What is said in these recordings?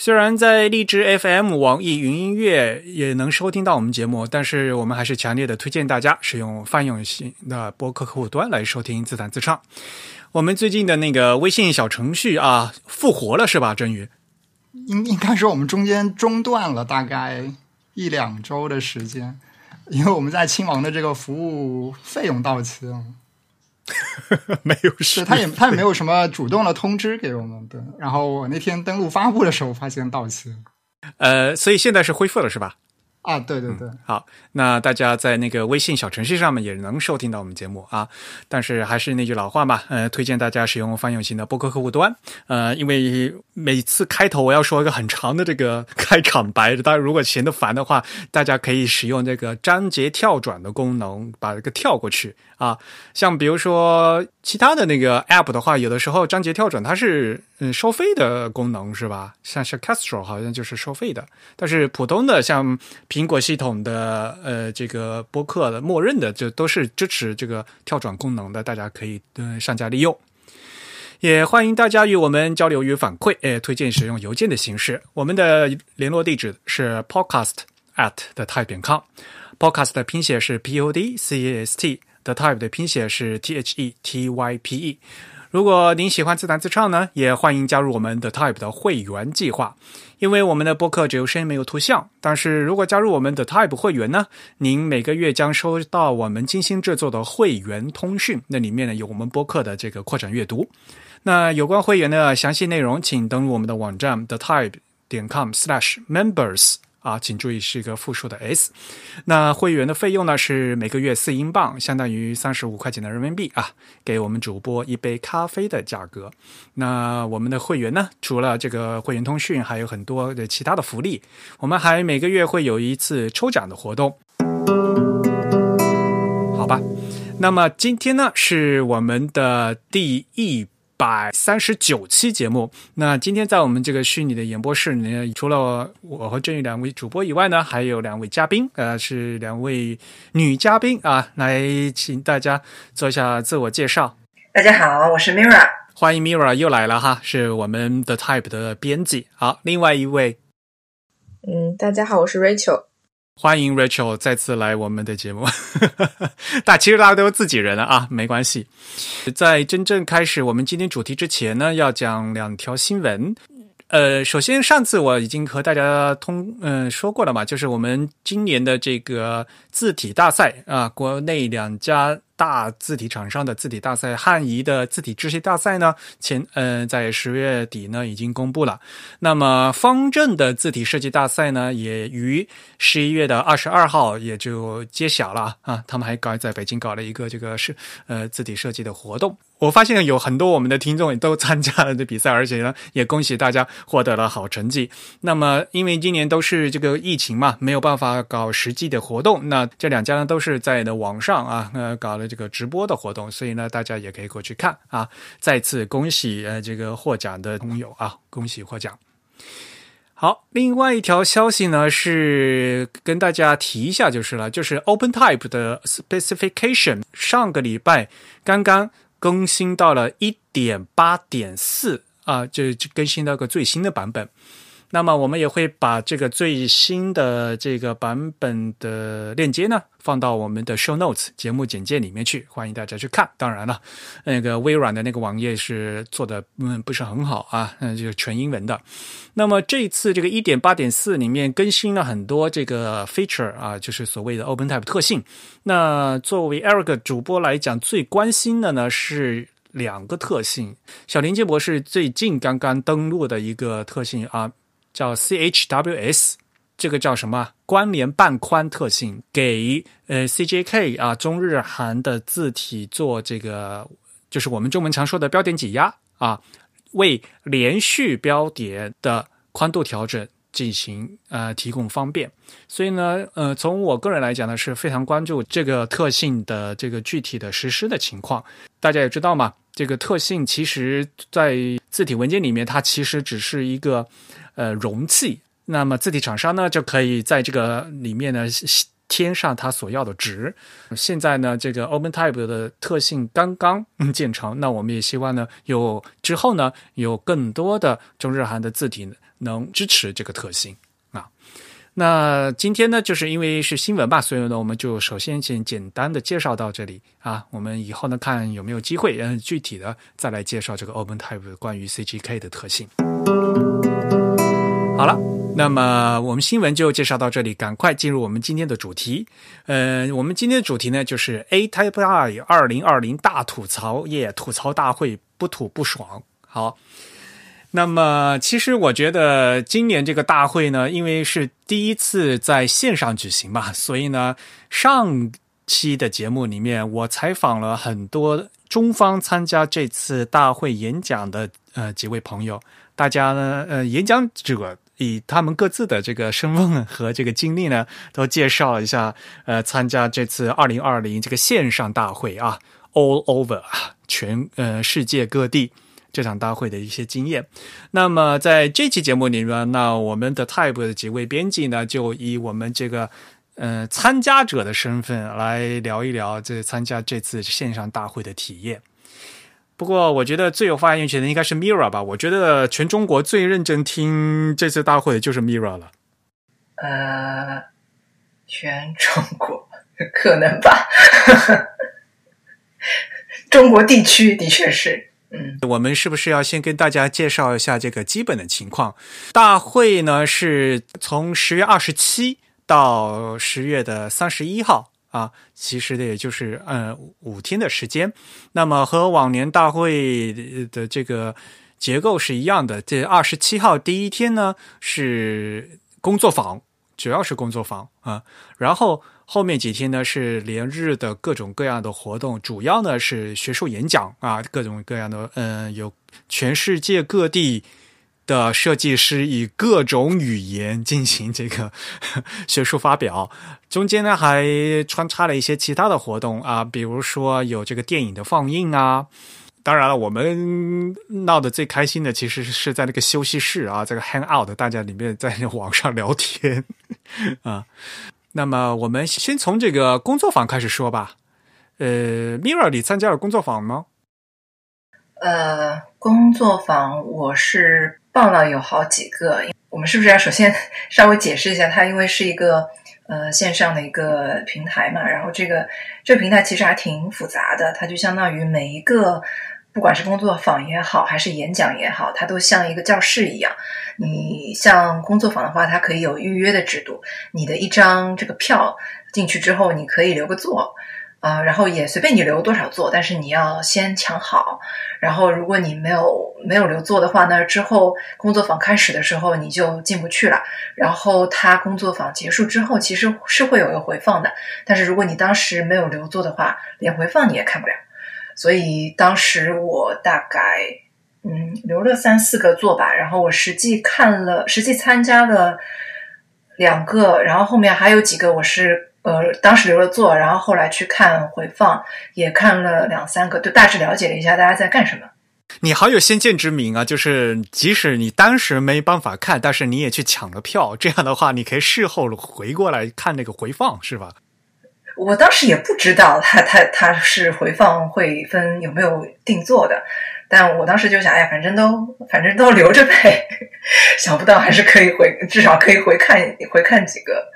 虽然在荔枝 FM、网易云音乐也能收听到我们节目，但是我们还是强烈的推荐大家使用泛用型的播客客户端来收听自弹自唱。我们最近的那个微信小程序啊，复活了是吧？真宇，应应该说我们中间中断了大概一两周的时间，因为我们在亲王的这个服务费用到期了。没有事，他也他也没有什么主动的通知给我们。对，然后我那天登录发布的时候发现到期。呃，所以现在是恢复了是吧？啊，对对对，好，那大家在那个微信小程序上面也能收听到我们节目啊。但是还是那句老话嘛，呃，推荐大家使用泛用型的播客客户端。呃，因为每次开头我要说一个很长的这个开场白，大家如果嫌得烦的话，大家可以使用这个章节跳转的功能，把这个跳过去啊。像比如说其他的那个 app 的话，有的时候章节跳转它是嗯收费的功能是吧？像是 Castro 好像就是收费的，但是普通的像。苹果系统的呃，这个播客的默认的就都是支持这个跳转功能的，大家可以嗯上架利用。也欢迎大家与我们交流与反馈，诶，推荐使用邮件的形式。我们的联络地址是 podcast at the type 点 com。podcast 的拼写是 p o d c a s t，the type 的拼写是 t h e t y p e。如果您喜欢自弹自唱呢，也欢迎加入我们的 Type 的会员计划。因为我们的播客只有声音没有图像，但是如果加入我们的 Type 会员呢，您每个月将收到我们精心制作的会员通讯，那里面呢有我们播客的这个扩展阅读。那有关会员的详细内容，请登录我们的网站 the type 点 com/slash/members。啊，请注意是一个复数的 s。那会员的费用呢是每个月四英镑，相当于三十五块钱的人民币啊，给我们主播一杯咖啡的价格。那我们的会员呢，除了这个会员通讯，还有很多的其他的福利。我们还每个月会有一次抽奖的活动，好吧？那么今天呢，是我们的第一。百三十九期节目，那今天在我们这个虚拟的演播室里面，除了我和郑宇两位主播以外呢，还有两位嘉宾，呃，是两位女嘉宾啊，来请大家做一下自我介绍。大家好，我是 Mira，欢迎 Mira 又来了哈，是我们的 Type 的编辑。好，另外一位，嗯，大家好，我是 Rachel。欢迎 Rachel 再次来我们的节目，但其实大家都是自己人了啊，没关系。在真正开始我们今天主题之前呢，要讲两条新闻。呃，首先上次我已经和大家通嗯说过了嘛，就是我们今年的这个字体大赛啊，国内两家。大字体厂商的字体大赛，汉仪的字体制系大赛呢，前呃在十月底呢已经公布了。那么方正的字体设计大赛呢，也于十一月的二十二号也就揭晓了啊。他们还搞在北京搞了一个这个是呃字体设计的活动。我发现有很多我们的听众也都参加了这比赛，而且呢也恭喜大家获得了好成绩。那么因为今年都是这个疫情嘛，没有办法搞实际的活动，那这两家呢都是在的网上啊呃搞了。这个直播的活动，所以呢，大家也可以过去看啊！再次恭喜呃这个获奖的朋友啊，恭喜获奖。好，另外一条消息呢是跟大家提一下就是了，就是 OpenType 的 Specification 上个礼拜刚刚更新到了一点八点四啊，就更新到个最新的版本。那么我们也会把这个最新的这个版本的链接呢，放到我们的 show notes 节目简介里面去，欢迎大家去看。当然了，那个微软的那个网页是做的嗯不是很好啊，嗯就是全英文的。那么这一次这个一点八点四里面更新了很多这个 feature 啊，就是所谓的 OpenType 特性。那作为 Eric 主播来讲，最关心的呢是两个特性。小林杰博士最近刚刚登录的一个特性啊。叫 CHWS，这个叫什么关联半宽特性？给呃 CJK 啊中日韩的字体做这个，就是我们中文常说的标点挤压啊，为连续标点的宽度调整进行呃提供方便。所以呢，呃，从我个人来讲呢，是非常关注这个特性的这个具体的实施的情况。大家也知道嘛，这个特性其实在字体文件里面，它其实只是一个呃容器。那么字体厂商呢，就可以在这个里面呢添上它所要的值。现在呢，这个 OpenType 的特性刚刚 建成，那我们也希望呢，有之后呢，有更多的中日韩的字体能支持这个特性啊。那今天呢，就是因为是新闻吧，所以呢，我们就首先先简单的介绍到这里啊。我们以后呢，看有没有机会，嗯，具体的再来介绍这个 OpenType 关于 CGK 的特性。好了。那么我们新闻就介绍到这里，赶快进入我们今天的主题。呃，我们今天的主题呢就是 A Type I 二零二零大吐槽夜吐槽大会，不吐不爽。好，那么其实我觉得今年这个大会呢，因为是第一次在线上举行嘛，所以呢，上期的节目里面我采访了很多中方参加这次大会演讲的呃几位朋友，大家呢呃演讲者。以他们各自的这个身份和这个经历呢，都介绍了一下，呃，参加这次二零二零这个线上大会啊，all over 全呃世界各地这场大会的一些经验。那么在这期节目里面，那我们的 Type 的几位编辑呢，就以我们这个呃参加者的身份来聊一聊这参加这次线上大会的体验。不过，我觉得最有发言权的应该是 Mira 吧。我觉得全中国最认真听这次大会的就是 Mira 了。呃，全中国可能吧，中国地区的确是。嗯，我们是不是要先跟大家介绍一下这个基本的情况？大会呢是从十月二十七到十月的三十一号。啊，其实的也就是呃五天的时间，那么和往年大会的这个结构是一样的。这二十七号第一天呢是工作坊，主要是工作坊啊，然后后面几天呢是连日的各种各样的活动，主要呢是学术演讲啊，各种各样的嗯，有全世界各地。的设计师以各种语言进行这个 学术发表，中间呢还穿插了一些其他的活动啊，比如说有这个电影的放映啊。当然了，我们闹得最开心的其实是在那个休息室啊，这个 hang out，大家里面在网上聊天 啊。那么我们先从这个工作坊开始说吧。呃，Mira，你参加了工作坊吗？呃，工作坊我是。报了有好几个，我们是不是要首先 稍微解释一下？它因为是一个呃线上的一个平台嘛，然后这个这个平台其实还挺复杂的，它就相当于每一个不管是工作坊也好，还是演讲也好，它都像一个教室一样。你像工作坊的话，它可以有预约的制度，你的一张这个票进去之后，你可以留个座。啊，然后也随便你留多少座，但是你要先抢好。然后如果你没有没有留座的话呢，之后工作坊开始的时候你就进不去了。然后他工作坊结束之后，其实是会有一个回放的。但是如果你当时没有留座的话，连回放你也看不了。所以当时我大概嗯留了三四个座吧。然后我实际看了，实际参加了两个，然后后面还有几个我是。呃，当时留了座，然后后来去看回放，也看了两三个，就大致了解了一下大家在干什么。你好有先见之明啊！就是即使你当时没办法看，但是你也去抢了票，这样的话，你可以事后回过来看那个回放，是吧？我当时也不知道他他他是回放会分有没有定做的，但我当时就想，哎呀，反正都反正都留着呗，想不到还是可以回，至少可以回看回看几个。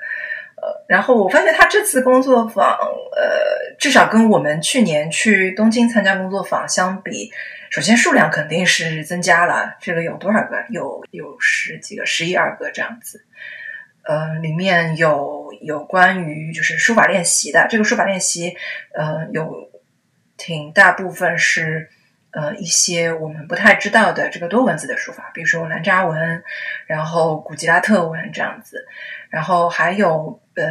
然后我发现他这次工作坊，呃，至少跟我们去年去东京参加工作坊相比，首先数量肯定是增加了。这个有多少个？有有十几个、十一二个这样子。呃，里面有有关于就是书法练习的。这个书法练习，呃，有挺大部分是呃一些我们不太知道的这个多文字的书法，比如说兰扎文，然后古吉拉特文这样子。然后还有呃，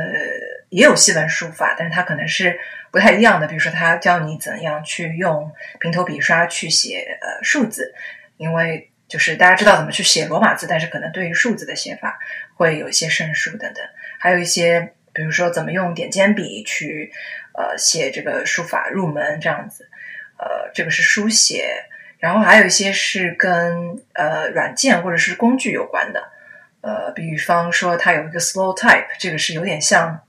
也有细纹书法，但是它可能是不太一样的。比如说，他教你怎样去用平头笔刷去写呃数字，因为就是大家知道怎么去写罗马字，但是可能对于数字的写法会有一些生疏等等，还有一些比如说怎么用点尖笔去呃写这个书法入门这样子，呃，这个是书写，然后还有一些是跟呃软件或者是工具有关的，呃，比方说它有一个 slow type，这个是有点像。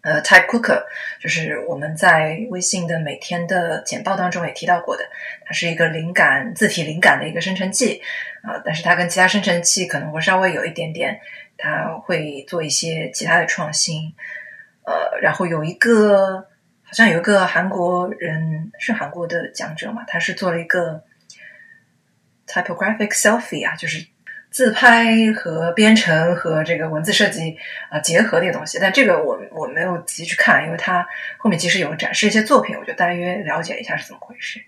呃，Type Cooker 就是我们在微信的每天的简报当中也提到过的，它是一个灵感字体灵感的一个生成器啊，但是它跟其他生成器可能会稍微有一点点，它会做一些其他的创新。呃，然后有一个好像有一个韩国人是韩国的讲者嘛，他是做了一个 Typographic Selfie 啊，就是。自拍和编程和这个文字设计啊结合的一个东西，但这个我我没有仔细去看，因为它后面其实有展示一些作品，我就大约了解一下是怎么回事。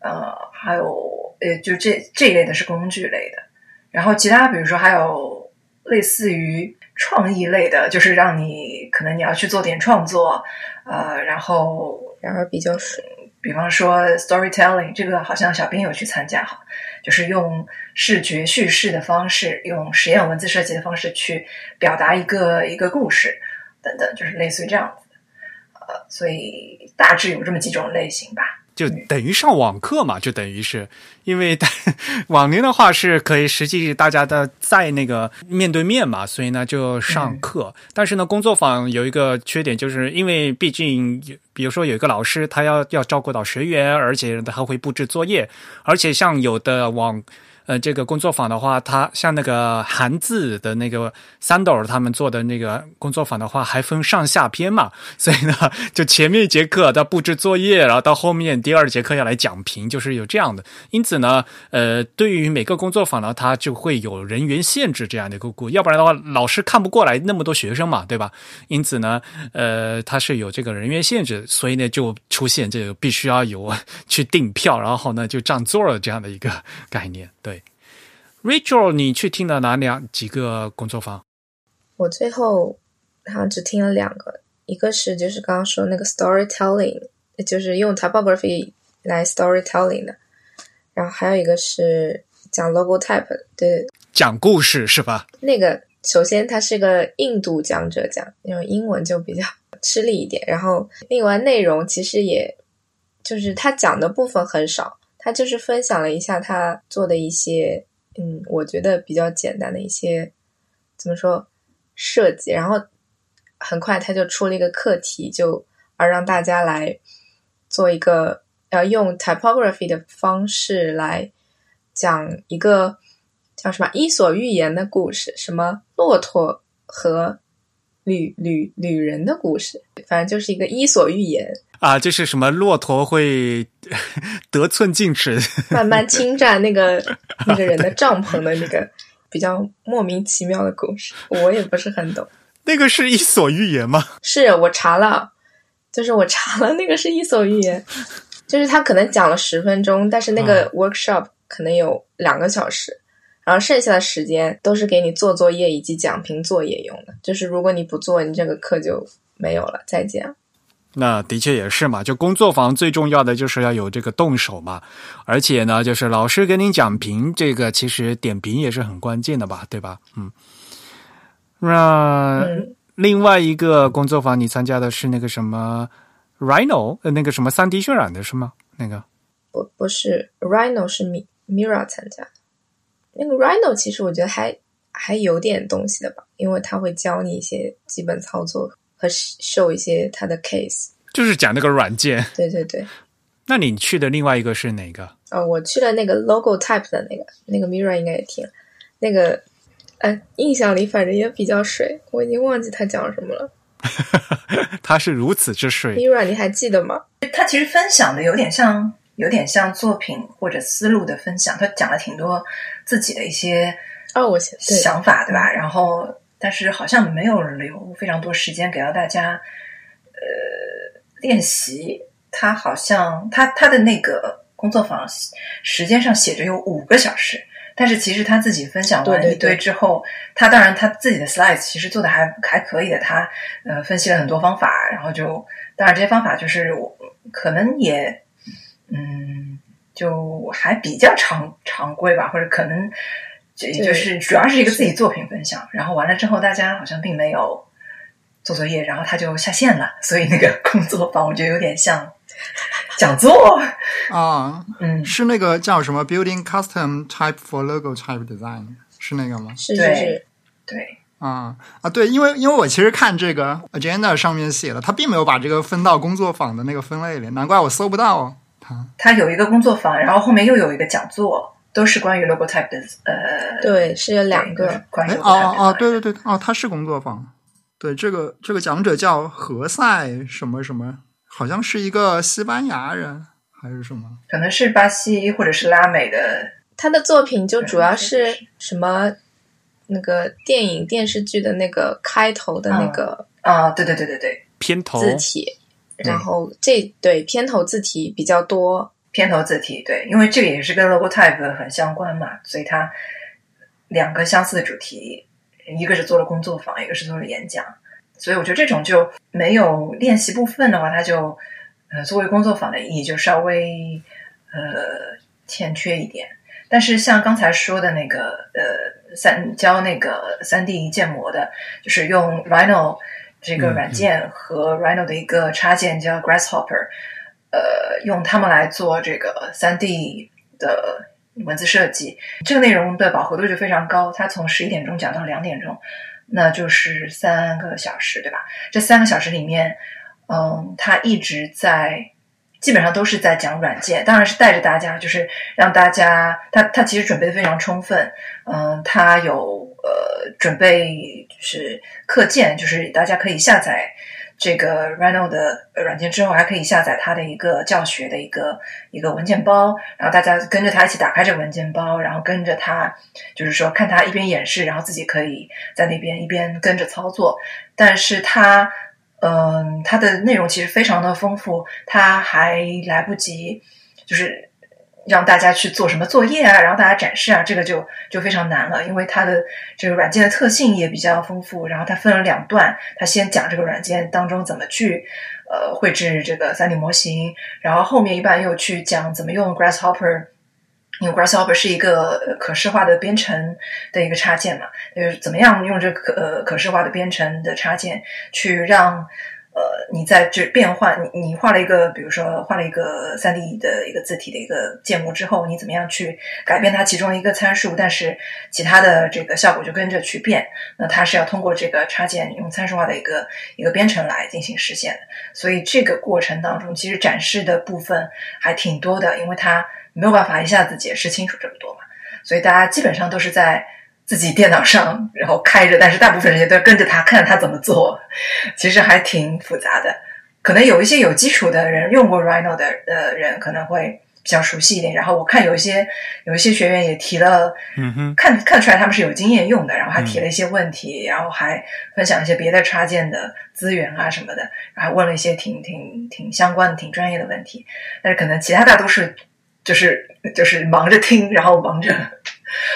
呃，还有呃，就这这一类的是工具类的，然后其他比如说还有类似于创意类的，就是让你可能你要去做点创作，呃，然后然后比较水。比方说 storytelling，这个好像小兵有去参加哈，就是用视觉叙事的方式，用实验文字设计的方式去表达一个一个故事等等，就是类似于这样子的，呃，所以大致有这么几种类型吧。就等于上网课嘛，就等于是，因为往年的话是可以实际大家的在那个面对面嘛，所以呢就上课。但是呢，工作坊有一个缺点，就是因为毕竟，比如说有一个老师，他要要照顾到学员，而且他会布置作业，而且像有的网。呃，这个工作坊的话，它像那个韩字的那个三斗他们做的那个工作坊的话，还分上下篇嘛，所以呢，就前面一节课他布置作业，然后到后面第二节课要来讲评，就是有这样的。因此呢，呃，对于每个工作坊呢，它就会有人员限制这样的一个故，要不然的话，老师看不过来那么多学生嘛，对吧？因此呢，呃，它是有这个人员限制，所以呢，就出现这个必须要有去订票，然后呢就占座了这样的一个概念，对。Rachel，你去听了哪两几个工作坊？我最后好像只听了两个，一个是就是刚刚说那个 storytelling，就是用 typography 来 storytelling 的，然后还有一个是讲 logo type，对，讲故事是吧？那个首先它是个印度讲者讲，因为英文就比较吃力一点，然后另外内容其实也就是他讲的部分很少，他就是分享了一下他做的一些。嗯，我觉得比较简单的一些怎么说设计，然后很快他就出了一个课题，就而让大家来做一个要用 typography 的方式来讲一个叫什么《伊索寓言》的故事，什么骆驼和旅旅旅人的故事，反正就是一个伊索寓言。啊，就是什么骆驼会 得寸进尺，慢慢侵占那个 那个人的帐篷的那个比较莫名其妙的故事，我也不是很懂。那个是伊索寓言吗？是我查了，就是我查了，那个是伊索寓言，就是他可能讲了十分钟，但是那个 workshop 可能有两个小时，然后剩下的时间都是给你做作业以及讲评作业用的，就是如果你不做，你这个课就没有了，再见。那的确也是嘛，就工作坊最重要的就是要有这个动手嘛，而且呢，就是老师给你讲评，这个其实点评也是很关键的吧，对吧？嗯，那另外一个工作坊你参加的是那个什么 Rhino，呃，那个什么三 D 渲染的是吗？那个不不是 Rhino 是 Mira 参加，那个 Rhino 其实我觉得还还有点东西的吧，因为他会教你一些基本操作。和 show 一些他的 case，就是讲那个软件。对对对。那你去的另外一个是哪个？哦，我去了那个 logo type 的那个，那个 Mira 应该也听。那个，呃，印象里反正也比较水，我已经忘记他讲什么了。他是如此之水。Mira，你还记得吗？他其实分享的有点像，有点像作品或者思路的分享。他讲了挺多自己的一些哦，我想法对吧？然后。但是好像没有留非常多时间给到大家，呃，练习。他好像他他的那个工作坊时间上写着有五个小时，但是其实他自己分享完一堆之后，他当然他自己的 slides 其实做的还还可以的。他呃分析了很多方法，然后就当然这些方法就是我可能也嗯就还比较常常规吧，或者可能就就是主要是一个自己作品分享，然后完了之后大家好像并没有做作业，然后他就下线了，所以那个工作坊我觉得有点像讲座，啊，嗯，是那个叫什么？Building Custom Type for Logo Type Design 是那个吗？是是对是，对，啊啊，对，因为因为我其实看这个 agenda 上面写了，他并没有把这个分到工作坊的那个分类里，难怪我搜不到它。他有一个工作坊，然后后面又有一个讲座，都是关于 logo type 的，呃，对，是有两个，关于哦哦，design 对对对，哦，他是工作坊。对，这个这个讲者叫何塞什么什么，好像是一个西班牙人还是什么？可能是巴西或者是拉美的，他的作品就主要是是什么那个电影电视剧的那个开头的那个啊，对对对对对，片头字体，对然后这对片头字体比较多，片头字体，对，因为这个也是跟 logo type 很相关嘛，所以它两个相似的主题，一个是做了工作坊，一个是做了演讲，所以我觉得这种就没有练习部分的话，它就呃作为工作坊的意义就稍微呃欠缺一点。但是像刚才说的那个呃三教那个三 D 建模的，就是用 Rhino 这个嗯软件和 Rhino 的一个插件叫 Grasshopper，呃，用它们来做这个三 D 的文字设计，这个内容的饱和度就非常高。它从十一点钟讲到两点钟，那就是三个小时，对吧？这三个小时里面，嗯，他一直在，基本上都是在讲软件，当然是带着大家，就是让大家，他他其实准备的非常充分，嗯，他有呃准备就是课件，就是大家可以下载。这个 Rhino 的软件之后，还可以下载它的一个教学的一个一个文件包，然后大家跟着他一起打开这个文件包，然后跟着他，就是说看他一边演示，然后自己可以在那边一边跟着操作。但是它，嗯，它的内容其实非常的丰富，它还来不及就是让大家去做什么作业啊，然后大家展示啊，这个就就非常难了，因为它的这个软件的特性也比较丰富，然后它分了两段，它先讲这个软件当中怎么去呃绘制这个三 D 模型，然后后面一般又去讲怎么用 Grasshopper。因为 Grasshopper 是一个可视化的编程的一个插件嘛，就是怎么样用这个可呃可视化的编程的插件去让呃你在这变换，你你画了一个，比如说画了一个三 D 的一个字体的一个建模之后，你怎么样去改变它其中一个参数，但是其他的这个效果就跟着去变。那它是要通过这个插件用参数化的一个一个编程来进行实现的。所以这个过程当中，其实展示的部分还挺多的，因为它没有办法一下子解释清楚这么多嘛，所以大家基本上都是在自己电脑上然后开着，但是大部分人都跟着他看着他怎么做，其实还挺复杂的。可能有一些有基础的人用过 Rhino 的呃人可能会比较熟悉一点。然后我看有一些有一些学员也提了，嗯哼，看看出来他们是有经验用的，然后还提了一些问题，然后还分享一些别的插件的资源啊什么的，然后还问了一些挺挺挺相关的、挺专业的问题。但是可能其他大多数就是就是忙着听，然后忙着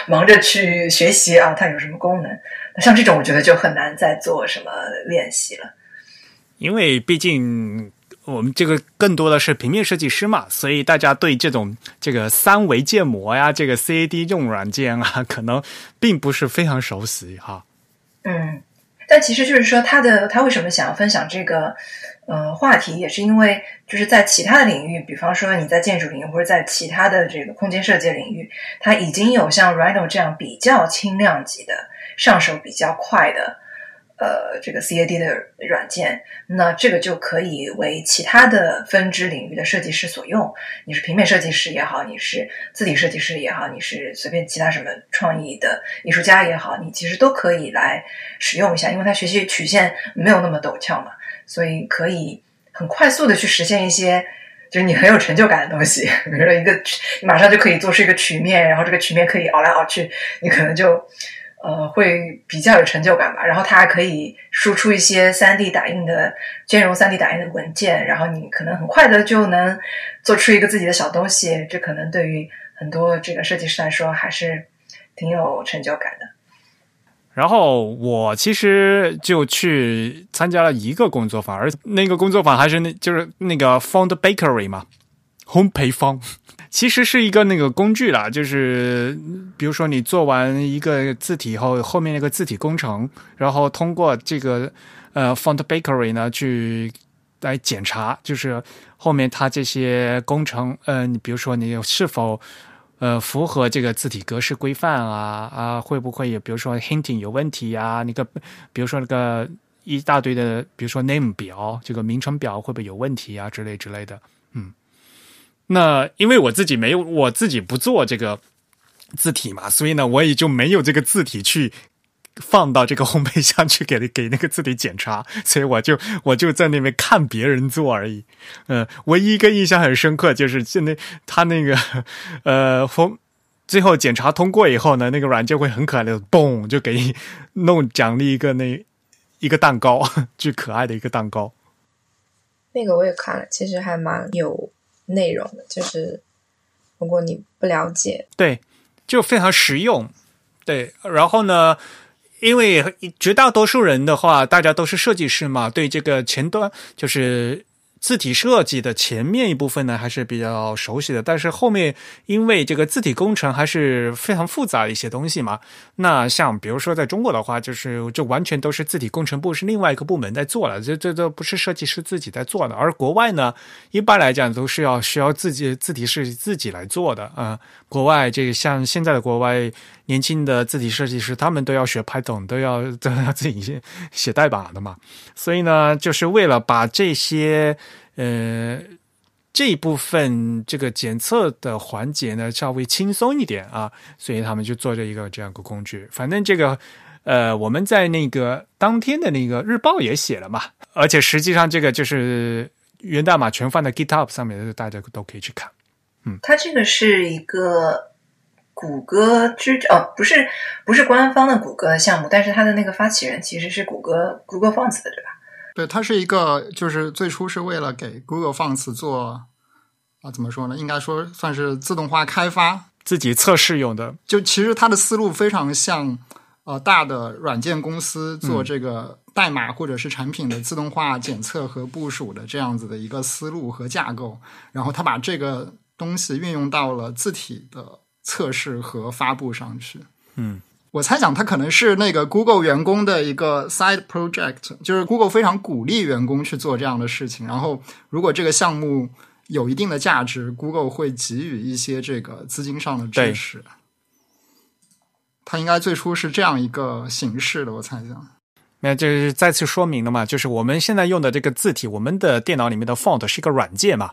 忙着去学习啊，它有什么功能？那像这种我觉得就很难再做什么练习了。因为毕竟我们这个更多的是平面设计师嘛，所以大家对这种这个三维建模呀，这个 CAD 这种软件啊，可能并不是非常熟悉哈。嗯，但其实就是说，他的他为什么想要分享这个呃话题，也是因为就是在其他的领域，比方说你在建筑领域或者在其他的这个空间设计领域，它已经有像 Rhino 这样比较轻量级的、上手比较快的。呃，这个 CAD 的软件，那这个就可以为其他的分支领域的设计师所用。你是平面设计师也好，你是字体设计师也好，你是随便其他什么创意的艺术家也好，你其实都可以来使用一下，因为它学习曲线没有那么陡峭嘛，所以可以很快速的去实现一些就是你很有成就感的东西。比如说一个，马上就可以做出一个曲面，然后这个曲面可以熬来熬去，你可能就。呃，会比较有成就感吧。然后它还可以输出一些三 D 打印的兼容三 D 打印的文件，然后你可能很快的就能做出一个自己的小东西。这可能对于很多这个设计师来说，还是挺有成就感的。然后我其实就去参加了一个工作坊，而那个工作坊还是那就是那个 Found Bakery 嘛，烘焙坊。其实是一个那个工具啦，就是比如说你做完一个字体以后，后面那个字体工程，然后通过这个呃 Font Bakery 呢去来检查，就是后面它这些工程，呃，你比如说你是否呃符合这个字体格式规范啊啊，会不会有比如说 hinting 有问题呀？那个比如说那个一大堆的，比如说 name 表这个名称表会不会有问题啊之类之类的，嗯。那因为我自己没有，我自己不做这个字体嘛，所以呢，我也就没有这个字体去放到这个烘焙箱去给给那个字体检查，所以我就我就在那边看别人做而已。嗯，唯一一个印象很深刻就是现在他那个 呃烘最后检查通过以后呢，那个软件会很可爱的嘣就给你弄奖励一个那一个蛋糕，巨可爱的一个蛋糕。那个我也看了，其实还蛮有。内容的，就是如果你不了解，对，就非常实用，对。然后呢，因为绝大多数人的话，大家都是设计师嘛，对这个前端就是。字体设计的前面一部分呢，还是比较熟悉的，但是后面因为这个字体工程还是非常复杂的一些东西嘛。那像比如说在中国的话，就是这完全都是字体工程部是另外一个部门在做了，这这都不是设计师自己在做的。而国外呢，一般来讲都是要需要自己字体是自己来做的啊。国外这个像现在的国外年轻的字体设计师，他们都要学 Python，都要都要自己写写代码的嘛。所以呢，就是为了把这些。呃，这一部分这个检测的环节呢，稍微轻松一点啊，所以他们就做这一个这样个工具。反正这个，呃，我们在那个当天的那个日报也写了嘛，而且实际上这个就是源代码全放在 GitHub 上面，大家都可以去看。嗯，它这个是一个谷歌支哦，不是不是官方的谷歌项目，但是它的那个发起人其实是谷歌 Google Fonts 的，对吧？对，它是一个，就是最初是为了给 Google Fonts 做啊，怎么说呢？应该说算是自动化开发、自己测试用的。就其实它的思路非常像呃大的软件公司做这个代码或者是产品的自动化检测和部署的这样子的一个思路和架构。然后他把这个东西运用到了字体的测试和发布上去。嗯。我猜想，它可能是那个 Google 员工的一个 side project，就是 Google 非常鼓励员工去做这样的事情。然后，如果这个项目有一定的价值，Google 会给予一些这个资金上的支持。它应该最初是这样一个形式的，我猜想。那就是再次说明了嘛，就是我们现在用的这个字体，我们的电脑里面的 font 是一个软件嘛，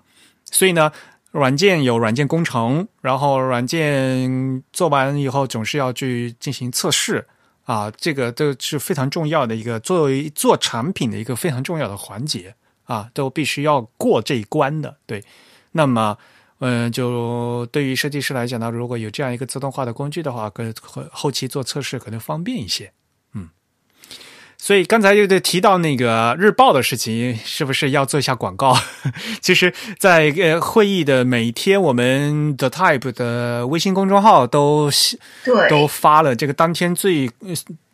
所以呢。软件有软件工程，然后软件做完以后总是要去进行测试啊，这个都是非常重要的一个作为做产品的一个非常重要的环节啊，都必须要过这一关的。对，那么嗯，就对于设计师来讲呢，如果有这样一个自动化的工具的话，可后期做测试可能方便一些。所以刚才又在提到那个日报的事情，是不是要做一下广告？其实，在呃会议的每一天，我们的 Type 的微信公众号都对都发了这个当天最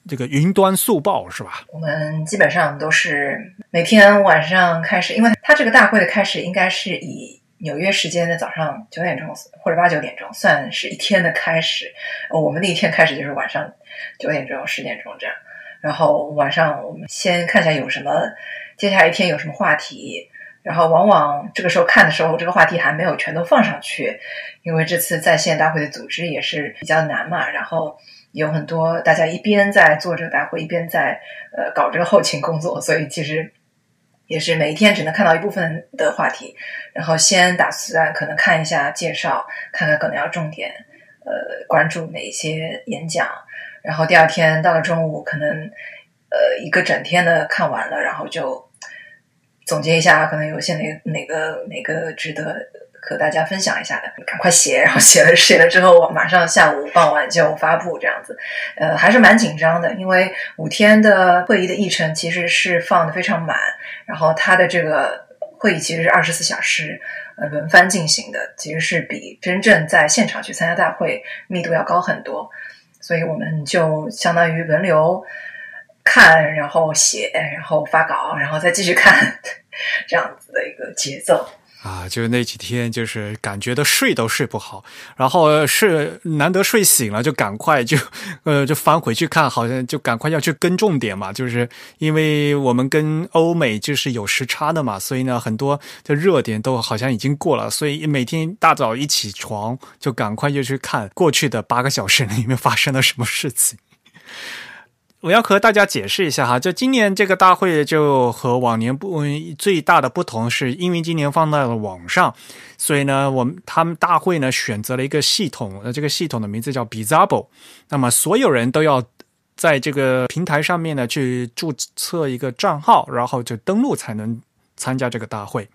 这个云端速报，是吧？我们基本上都是每天晚上开始，因为它这个大会的开始应该是以纽约时间的早上九点钟或者八九点钟算是一天的开始，我们那一天开始就是晚上九点钟十点钟这样。然后晚上我们先看一下有什么，接下来一天有什么话题。然后往往这个时候看的时候，这个话题还没有全都放上去，因为这次在线大会的组织也是比较难嘛。然后有很多大家一边在做这个大会，一边在呃搞这个后勤工作，所以其实也是每一天只能看到一部分的话题。然后先打算可能看一下介绍，看看可能要重点呃关注哪些演讲。然后第二天到了中午，可能呃一个整天的看完了，然后就总结一下，可能有些哪哪个哪个值得和大家分享一下的，赶快写。然后写了写了之后，我马上下午傍晚就发布这样子。呃，还是蛮紧张的，因为五天的会议的议程其实是放的非常满，然后它的这个会议其实是二十四小时轮番进行的，其实是比真正在现场去参加大会密度要高很多。所以我们就相当于轮流看，然后写，然后发稿，然后再继续看，这样子的一个节奏。啊，就是那几天，就是感觉的睡都睡不好，然后是难得睡醒了，就赶快就呃就翻回去看，好像就赶快要去跟重点嘛，就是因为我们跟欧美就是有时差的嘛，所以呢很多的热点都好像已经过了，所以每天大早一起床就赶快就去看过去的八个小时里面发生了什么事情。我要和大家解释一下哈，就今年这个大会就和往年不最大的不同，是因为今年放在了网上，所以呢，我们他们大会呢选择了一个系统，呃，这个系统的名字叫 Bizarro，那么所有人都要在这个平台上面呢去注册一个账号，然后就登录才能参加这个大会。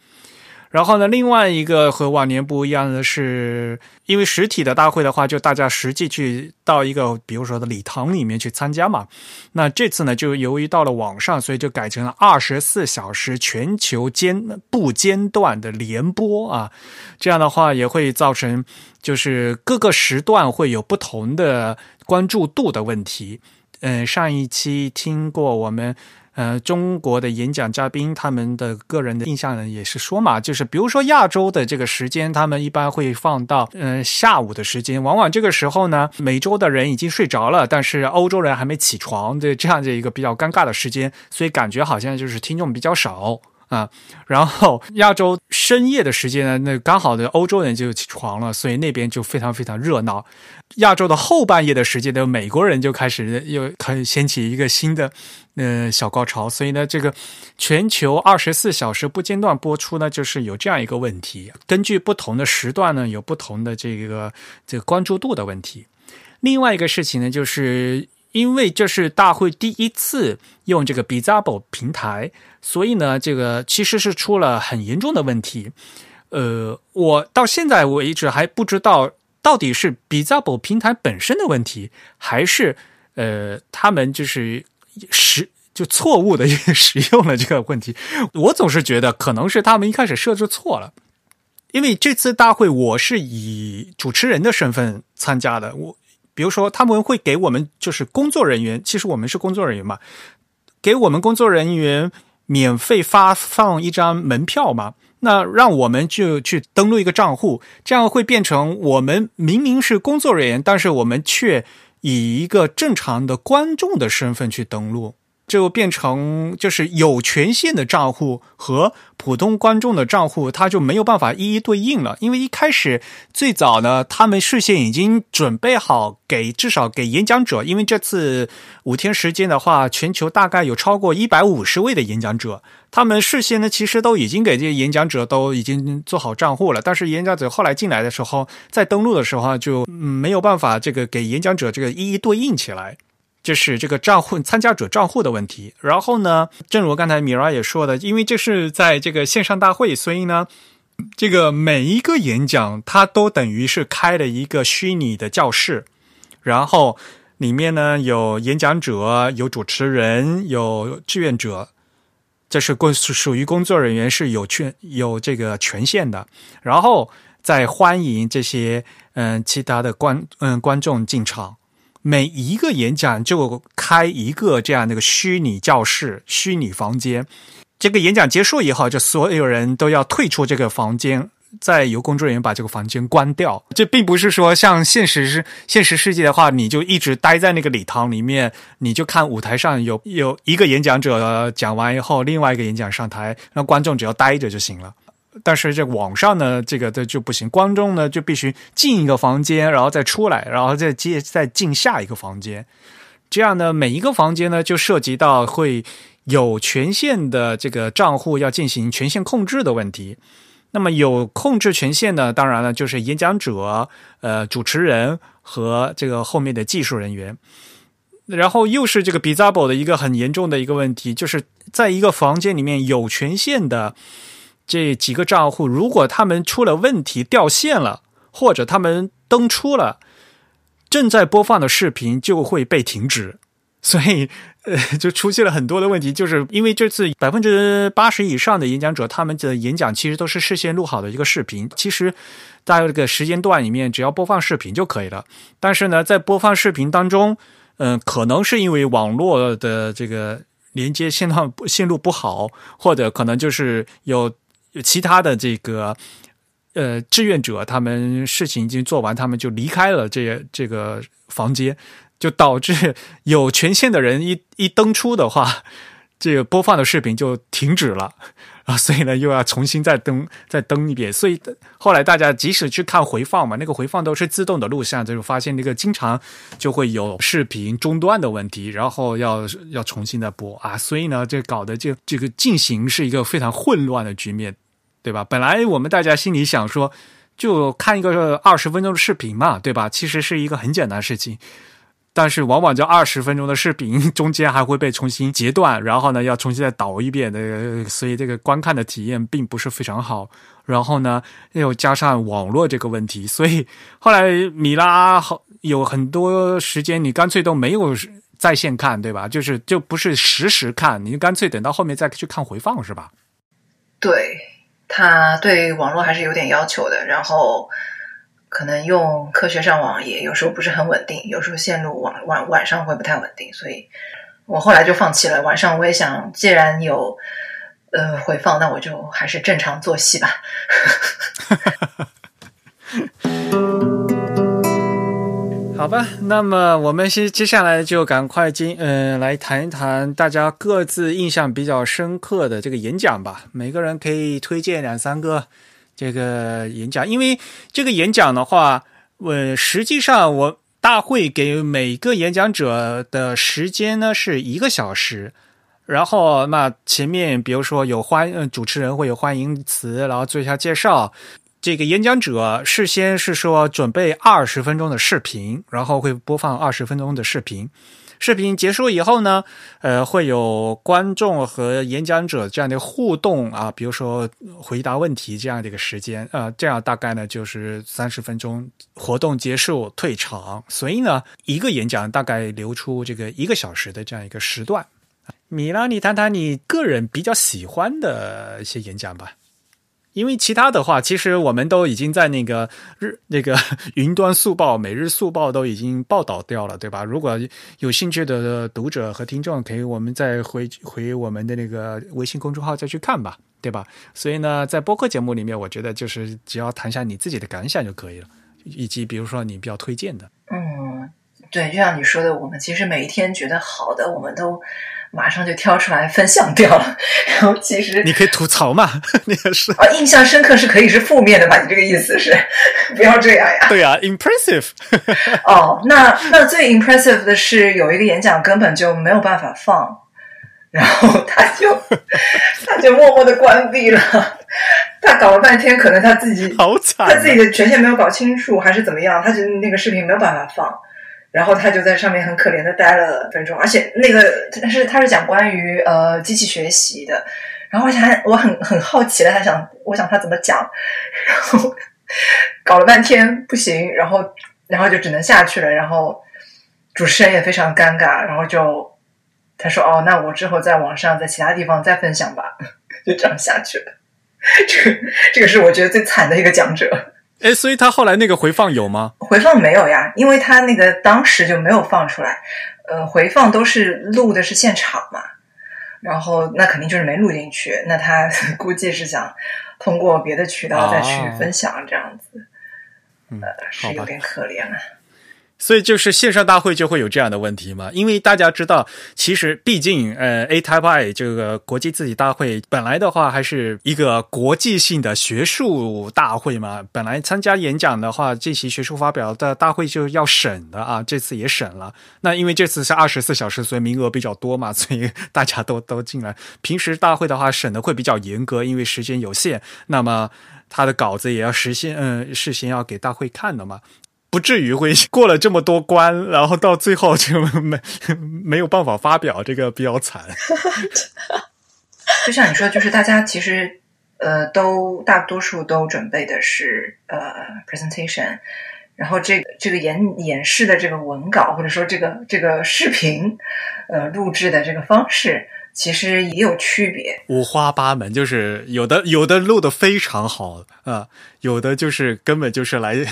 然后呢，另外一个和往年不一样的是，因为实体的大会的话，就大家实际去到一个，比如说的礼堂里面去参加嘛。那这次呢，就由于到了网上，所以就改成了二十四小时全球间不间断的联播啊。这样的话也会造成，就是各个时段会有不同的关注度的问题。嗯，上一期听过我们。呃，中国的演讲嘉宾他们的个人的印象呢，也是说嘛，就是比如说亚洲的这个时间，他们一般会放到嗯下午的时间，往往这个时候呢，美洲的人已经睡着了，但是欧洲人还没起床，的这样的一个比较尴尬的时间，所以感觉好像就是听众比较少。啊，然后亚洲深夜的时间呢，那刚好的欧洲人就起床了，所以那边就非常非常热闹。亚洲的后半夜的时间呢，美国人就开始又开始掀起一个新的呃小高潮。所以呢，这个全球二十四小时不间断播出呢，就是有这样一个问题。根据不同的时段呢，有不同的这个这个关注度的问题。另外一个事情呢，就是。因为这是大会第一次用这个 Bizarro 平台，所以呢，这个其实是出了很严重的问题。呃，我到现在为止还不知道到底是 Bizarro 平台本身的问题，还是呃他们就是使就错误的使用了这个问题。我总是觉得可能是他们一开始设置错了，因为这次大会我是以主持人的身份参加的，我。比如说，他们会给我们就是工作人员，其实我们是工作人员嘛，给我们工作人员免费发放一张门票嘛，那让我们就去登录一个账户，这样会变成我们明明是工作人员，但是我们却以一个正常的观众的身份去登录。就变成就是有权限的账户和普通观众的账户，他就没有办法一一对应了。因为一开始最早呢，他们事先已经准备好给至少给演讲者，因为这次五天时间的话，全球大概有超过一百五十位的演讲者，他们事先呢其实都已经给这些演讲者都已经做好账户了。但是演讲者后来进来的时候，在登录的时候就没有办法这个给演讲者这个一一对应起来。就是这个账户参加者账户的问题。然后呢，正如刚才米拉也说的，因为这是在这个线上大会，所以呢，这个每一个演讲它都等于是开了一个虚拟的教室，然后里面呢有演讲者、有主持人、有志愿者，这是工属于工作人员是有权有这个权限的，然后再欢迎这些嗯其他的观嗯观众进场。每一个演讲就开一个这样的一个虚拟教室、虚拟房间。这个演讲结束以后，就所有人都要退出这个房间，再由工作人员把这个房间关掉。这并不是说像现实是现实世界的话，你就一直待在那个礼堂里面，你就看舞台上有有一个演讲者讲完以后，另外一个演讲上台，那观众只要待着就行了。但是这网上呢，这个的就不行。观众呢就必须进一个房间，然后再出来，然后再接再进下一个房间。这样呢，每一个房间呢就涉及到会有权限的这个账户要进行权限控制的问题。那么有控制权限呢，当然了，就是演讲者、呃主持人和这个后面的技术人员。然后又是这个 Bizarro 的一个很严重的一个问题，就是在一个房间里面有权限的。这几个账户，如果他们出了问题掉线了，或者他们登出了正在播放的视频就会被停止，所以呃就出现了很多的问题。就是因为这次百分之八十以上的演讲者，他们的演讲其实都是事先录好的一个视频，其实在这个时间段里面只要播放视频就可以了。但是呢，在播放视频当中，嗯，可能是因为网络的这个连接线段线路不好，或者可能就是有。其他的这个呃志愿者，他们事情已经做完，他们就离开了这这个房间，就导致有权限的人一一登出的话，这个播放的视频就停止了。啊，所以呢，又要重新再登再登一遍。所以后来大家即使去看回放嘛，那个回放都是自动的录像，就是发现那个经常就会有视频中断的问题，然后要要重新的播啊。所以呢，这搞得就这个进行是一个非常混乱的局面，对吧？本来我们大家心里想说，就看一个二十分钟的视频嘛，对吧？其实是一个很简单的事情。但是往往这二十分钟的视频 中间还会被重新截断，然后呢要重新再导一遍的，所以这个观看的体验并不是非常好。然后呢又加上网络这个问题，所以后来米拉好有很多时间你干脆都没有在线看，对吧？就是就不是实时看，你干脆等到后面再去看回放，是吧？对，他对网络还是有点要求的，然后。可能用科学上网也有时候不是很稳定，有时候线路晚晚晚上会不太稳定，所以我后来就放弃了。晚上我也想，既然有呃回放，那我就还是正常作息吧。好吧，那么我们先接下来就赶快进嗯来谈一谈大家各自印象比较深刻的这个演讲吧。每个人可以推荐两三个。这个演讲，因为这个演讲的话，我实际上我大会给每个演讲者的时间呢是一个小时，然后那前面比如说有欢主持人会有欢迎词，然后做一下介绍。这个演讲者事先是说准备二十分钟的视频，然后会播放二十分钟的视频。视频结束以后呢，呃，会有观众和演讲者这样的互动啊，比如说回答问题这样的一个时间，呃，这样大概呢就是三十分钟，活动结束退场，所以呢，一个演讲大概留出这个一个小时的这样一个时段。米拉，你谈谈你个人比较喜欢的一些演讲吧。因为其他的话，其实我们都已经在那个日那个 云端速报、每日速报都已经报道掉了，对吧？如果有兴趣的读者和听众，可以我们再回回我们的那个微信公众号再去看吧，对吧？所以呢，在播客节目里面，我觉得就是只要谈一下你自己的感想就可以了，以及比如说你比较推荐的。嗯，对，就像你说的，我们其实每一天觉得好的，我们都。马上就挑出来分享掉了，然后其实你可以吐槽嘛，那个是啊，印象深刻是可以是负面的吧？你这个意思是 不要这样呀？对呀，impressive。哦，那那最 impressive 的是有一个演讲根本就没有办法放，然后他就他就默默的关闭了，他搞了半天，可能他自己好惨，他自己的权限没有搞清楚，还是怎么样？他觉得那个视频没有办法放。然后他就在上面很可怜的待了分钟，而且那个他是他是讲关于呃机器学习的，然后我想我很很好奇的，他想我想他怎么讲，然后搞了半天不行，然后然后就只能下去了，然后主持人也非常尴尬，然后就他说哦，那我之后在网上在其他地方再分享吧，就这样下去了。这个这个是我觉得最惨的一个讲者。哎，所以他后来那个回放有吗？回放没有呀，因为他那个当时就没有放出来。呃，回放都是录的是现场嘛，然后那肯定就是没录进去。那他 估计是想通过别的渠道再去分享，这样子，呃，是有点可怜了。所以就是线上大会就会有这样的问题嘛？因为大家知道，其实毕竟呃，A Type I 这个国际字体大会本来的话还是一个国际性的学术大会嘛。本来参加演讲的话，进行学术发表的大会就要审的啊。这次也审了。那因为这次是二十四小时，所以名额比较多嘛，所以 大家都都进来。平时大会的话审的会比较严格，因为时间有限。那么他的稿子也要实现，嗯，事先要给大会看的嘛。不至于会过了这么多关，然后到最后就没没有办法发表，这个比较惨。就像你说，就是大家其实呃都大多数都准备的是呃 presentation，然后这个这个演演示的这个文稿或者说这个这个视频呃录制的这个方式，其实也有区别，五花八门。就是有的有的录的非常好啊，有的就是根本就是来。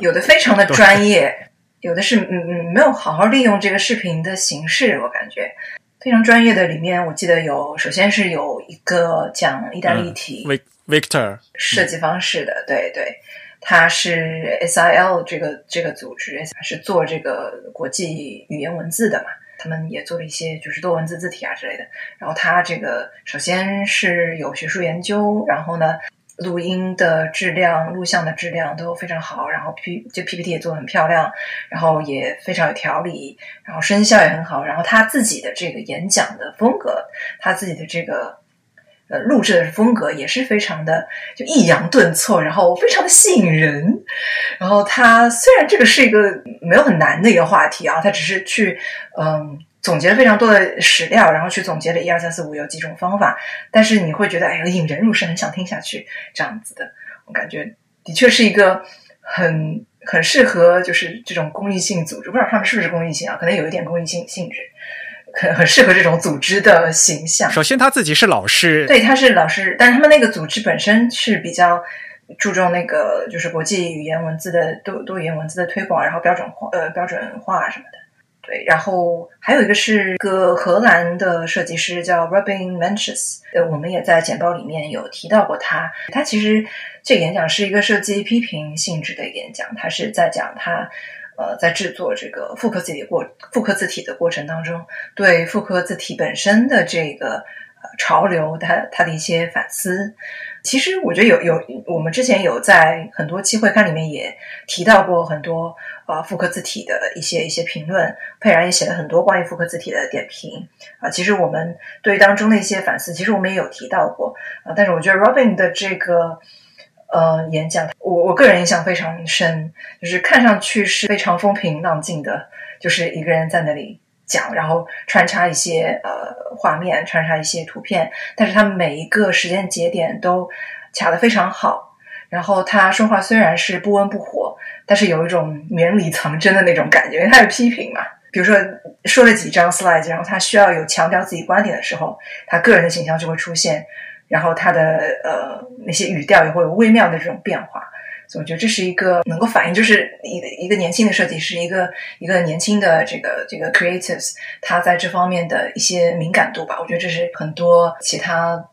有的非常的专业，有的是嗯嗯没有好好利用这个视频的形式，我感觉非常专业的里面，我记得有首先是有一个讲意大利体，维 Victor 设计方式的，对对，他是 SIL 这个这个组织是做这个国际语言文字的嘛，他们也做了一些就是多文字字体啊之类的。然后他这个首先是有学术研究，然后呢。录音的质量、录像的质量都非常好，然后 P 就 PPT 也做的很漂亮，然后也非常有条理，然后声效也很好，然后他自己的这个演讲的风格，他自己的这个呃录制的风格也是非常的就抑扬顿挫，然后非常的吸引人。然后他虽然这个是一个没有很难的一个话题啊，他只是去嗯。总结了非常多的史料，然后去总结了一二三四五有几种方法，但是你会觉得哎呀引人入胜，很想听下去这样子的。我感觉的确是一个很很适合就是这种公益性组织，不知道他们是不是公益性啊？可能有一点公益性性质，很很适合这种组织的形象。首先他自己是老师，对，他是老师，但是他们那个组织本身是比较注重那个就是国际语言文字的多多语言文字的推广，然后标准化呃标准化什么的。对，然后还有一个是个荷兰的设计师叫 Robin Manches，呃，我们也在简报里面有提到过他。他其实这个演讲是一个设计批评性质的演讲，他是在讲他呃在制作这个复刻字体过复刻字体的过程当中，对复刻字体本身的这个潮流，他他的一些反思。其实我觉得有有，我们之前有在很多期会刊里面也提到过很多啊复刻字体的一些一些评论，佩然也写了很多关于复刻字体的点评啊。其实我们对当中的一些反思，其实我们也有提到过啊。但是我觉得 Robin 的这个呃演讲，我我个人印象非常深，就是看上去是非常风平浪静的，就是一个人在那里。讲，然后穿插一些呃画面，穿插一些图片，但是他每一个时间节点都卡的非常好。然后他说话虽然是不温不火，但是有一种绵里藏针的那种感觉，因为他是批评嘛。比如说说了几张 slide，然后他需要有强调自己观点的时候，他个人的形象就会出现，然后他的呃那些语调也会有微妙的这种变化。我觉得这是一个能够反映，就是一个一个年轻的设计师，一个一个年轻的这个这个 creatives，他在这方面的一些敏感度吧。我觉得这是很多其他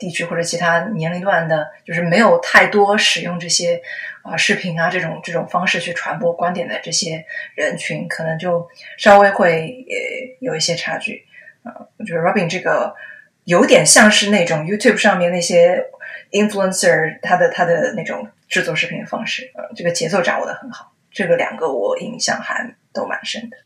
地区或者其他年龄段的，就是没有太多使用这些啊视频啊这种这种方式去传播观点的这些人群，可能就稍微会也有一些差距。啊，我觉得 Robin 这个有点像是那种 YouTube 上面那些 influencer，他的他的那种。制作视频的方式，呃，这个节奏掌握的很好，这个两个我印象还都蛮深的。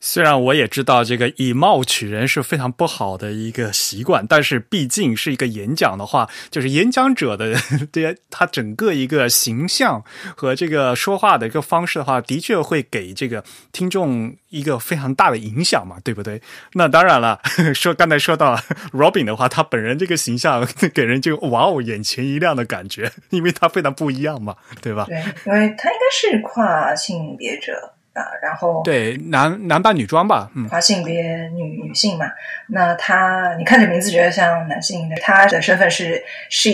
虽然我也知道这个以貌取人是非常不好的一个习惯，但是毕竟是一个演讲的话，就是演讲者的 这他整个一个形象和这个说话的一个方式的话，的确会给这个听众一个非常大的影响嘛，对不对？那当然了，说刚才说到 Robin 的话，他本人这个形象给人就哇哦眼前一亮的感觉，因为他非常不一样嘛，对吧？对，因为他应该是跨性别者。啊，然后对男男扮女装吧，嗯，跨性别女女性嘛，那他你看这名字觉得像男性的，他的身份是 she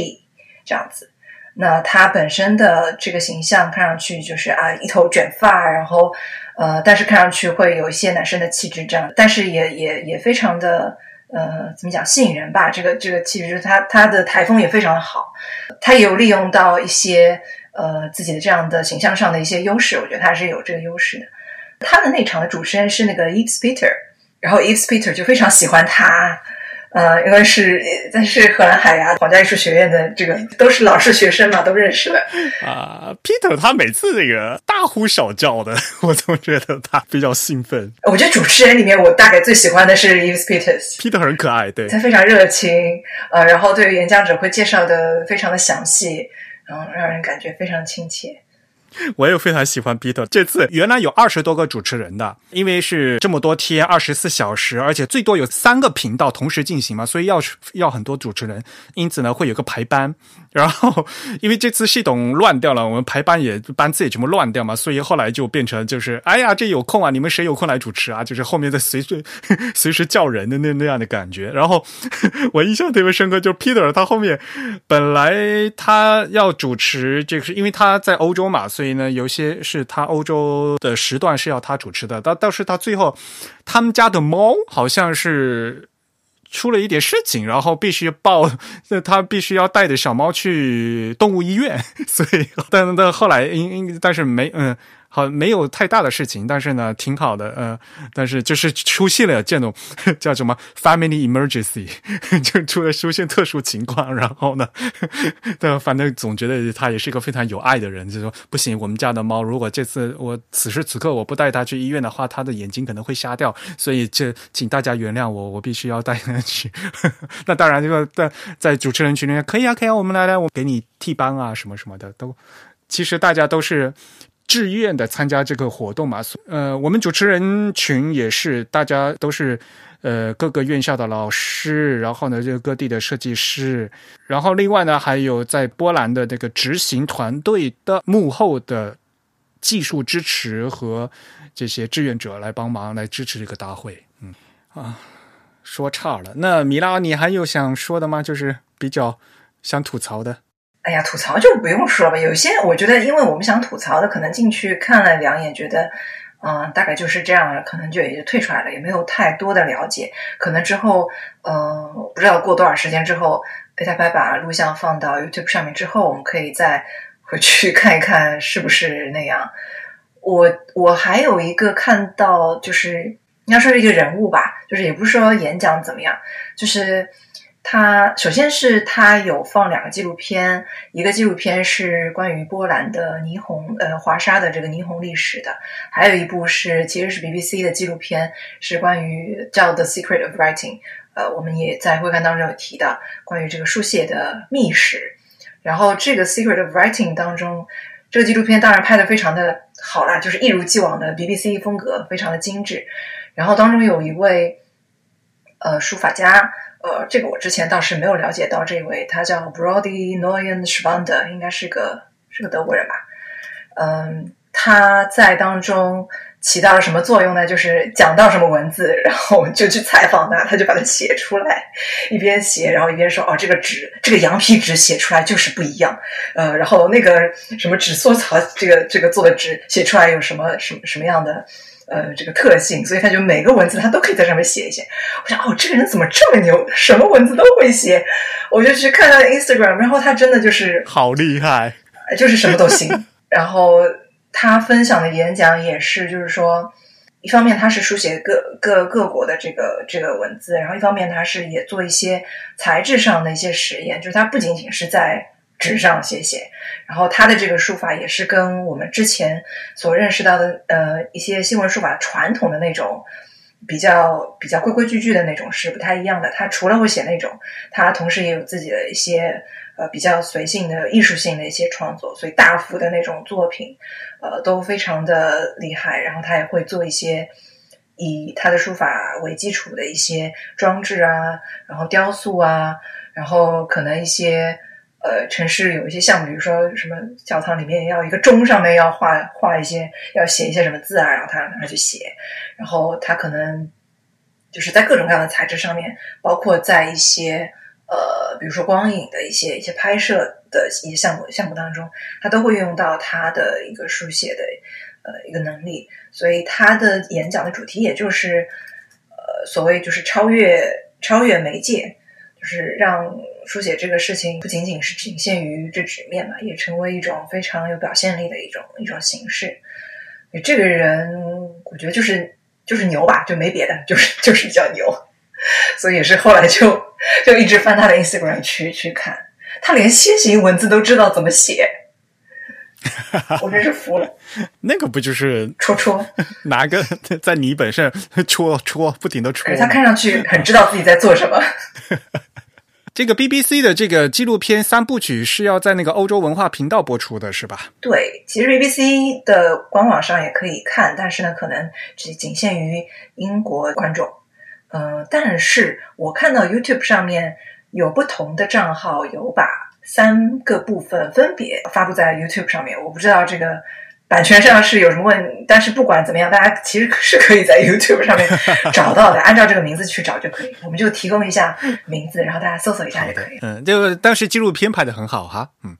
这样子，那他本身的这个形象看上去就是啊一头卷发，然后呃，但是看上去会有一些男生的气质这样，但是也也也非常的呃怎么讲吸引人吧，这个这个其实，他他的台风也非常的好，他有利用到一些。呃，自己的这样的形象上的一些优势，我觉得他是有这个优势的。他的那场的主持人是那个 Eve Peter，然后 Eve Peter 就非常喜欢他，呃，因为是但是荷兰海牙皇家艺术学院的这个都是老师学生嘛，都认识的。啊，Peter 他每次那个大呼小叫的，我总觉得他比较兴奋。我觉得主持人里面，我大概最喜欢的是 Eve Peter。Peter 很可爱，对，他非常热情，呃，然后对于演讲者会介绍的非常的详细。然后让人感觉非常亲切。我也非常喜欢 Peter。这次原来有二十多个主持人的，因为是这么多天，二十四小时，而且最多有三个频道同时进行嘛，所以要要很多主持人，因此呢会有个排班。然后 因为这次系统乱掉了，我们排班也班次也全部乱掉嘛，所以后来就变成就是，哎呀，这有空啊，你们谁有空来主持啊？就是后面在随随 随时叫人的那那样的感觉。然后我印象特别深刻，就是 Peter 他后面本来他要主持，这个是因为他在欧洲嘛，所以。所以呢，有些是他欧洲的时段是要他主持的，但但是他最后，他们家的猫好像是出了一点事情，然后必须抱，他必须要带着小猫去动物医院，所以，但但后来因因但是没嗯。好，没有太大的事情，但是呢，挺好的，呃，但是就是出现了这种 叫什么 family emergency，就出了出现特殊情况，然后呢，但反正总觉得他也是一个非常有爱的人，就说不行，我们家的猫如果这次我此时此刻我不带它去医院的话，它的眼睛可能会瞎掉，所以这请大家原谅我，我必须要带它去。那当然，这个在在主持人群里面可以啊，可以啊，我们来来，我给你替班啊，什么什么的都，其实大家都是。志愿的参加这个活动嘛，呃，我们主持人群也是大家都是呃各个院校的老师，然后呢，就各地的设计师，然后另外呢，还有在波兰的这个执行团队的幕后的技术支持和这些志愿者来帮忙来支持这个大会。嗯啊，说差了。那米拉，你还有想说的吗？就是比较想吐槽的。哎呀，吐槽就不用说了吧。有些我觉得，因为我们想吐槽的，可能进去看了两眼，觉得，嗯，大概就是这样了，可能就也就退出来了，也没有太多的了解。可能之后，嗯，不知道过多少时间之后，A 太拍把录像放到 YouTube 上面之后，我们可以再回去 看一看是不是那样。我我还有一个看到，就是应该说是一个人物吧，就是也不是说演讲怎么样，就是。他首先是他有放两个纪录片，一个纪录片是关于波兰的霓虹呃华沙的这个霓虹历史的，还有一部是其实是 BBC 的纪录片，是关于叫《The Secret of Writing》。呃，我们也在会刊当中有提到关于这个书写的秘史。然后这个《Secret of Writing》当中，这个纪录片当然拍的非常的好啦，就是一如既往的 BBC 风格，非常的精致。然后当中有一位呃书法家。呃，这个我之前倒是没有了解到，这位他叫 Brody Noyen Schwander，应该是个是个德国人吧？嗯，他在当中起到了什么作用呢？就是讲到什么文字，然后就去采访他，他就把它写出来，一边写，然后一边说：“哦，这个纸，这个羊皮纸写出来就是不一样。”呃，然后那个什么纸缩草，这个这个做的纸写出来有什么什么什么样的？呃，这个特性，所以他就每个文字他都可以在上面写一写。我想，哦，这个人怎么这么牛，什么文字都会写？我就去看他的 Instagram，然后他真的就是好厉害，就是什么都行。然后他分享的演讲也是，就是说，一方面他是书写各各各国的这个这个文字，然后一方面他是也做一些材质上的一些实验，就是他不仅仅是在。纸上写写，然后他的这个书法也是跟我们之前所认识到的呃一些新闻书法传统的那种比较比较规规矩矩的那种是不太一样的。他除了会写那种，他同时也有自己的一些呃比较随性的艺术性的一些创作，所以大幅的那种作品呃都非常的厉害。然后他也会做一些以他的书法为基础的一些装置啊，然后雕塑啊，然后可能一些。呃，城市有一些项目，比如说什么教堂里面要一个钟，上面要画画一些，要写一些什么字啊，然后他让他去写，然后他可能就是在各种各样的材质上面，包括在一些呃，比如说光影的一些一些拍摄的一些项目项目当中，他都会运用到他的一个书写的呃一个能力，所以他的演讲的主题也就是呃，所谓就是超越超越媒介。就是让书写这个事情不仅仅是仅限于这纸面嘛，也成为一种非常有表现力的一种一种形式。这个人我觉得就是就是牛吧，就没别的，就是就是比较牛。所以也是后来就就一直翻他的 Instagram 去去看，他连楔形文字都知道怎么写，我真是服了。那个不就是戳戳 拿个在泥本上戳戳，不停的戳。他看上去很知道自己在做什么。这个 BBC 的这个纪录片三部曲是要在那个欧洲文化频道播出的，是吧？对，其实 BBC 的官网上也可以看，但是呢，可能只仅限于英国观众。嗯，但是我看到 YouTube 上面有不同的账号有把三个部分分别发布在 YouTube 上面，我不知道这个。版权上是有什么问？但是不管怎么样，大家其实 是可以在 YouTube 上面 找到的，按照这个名字去找就可以。我们就提供一下名字，然后大家搜索一下就可以。嗯，这个当时纪录片拍的很好哈。嗯，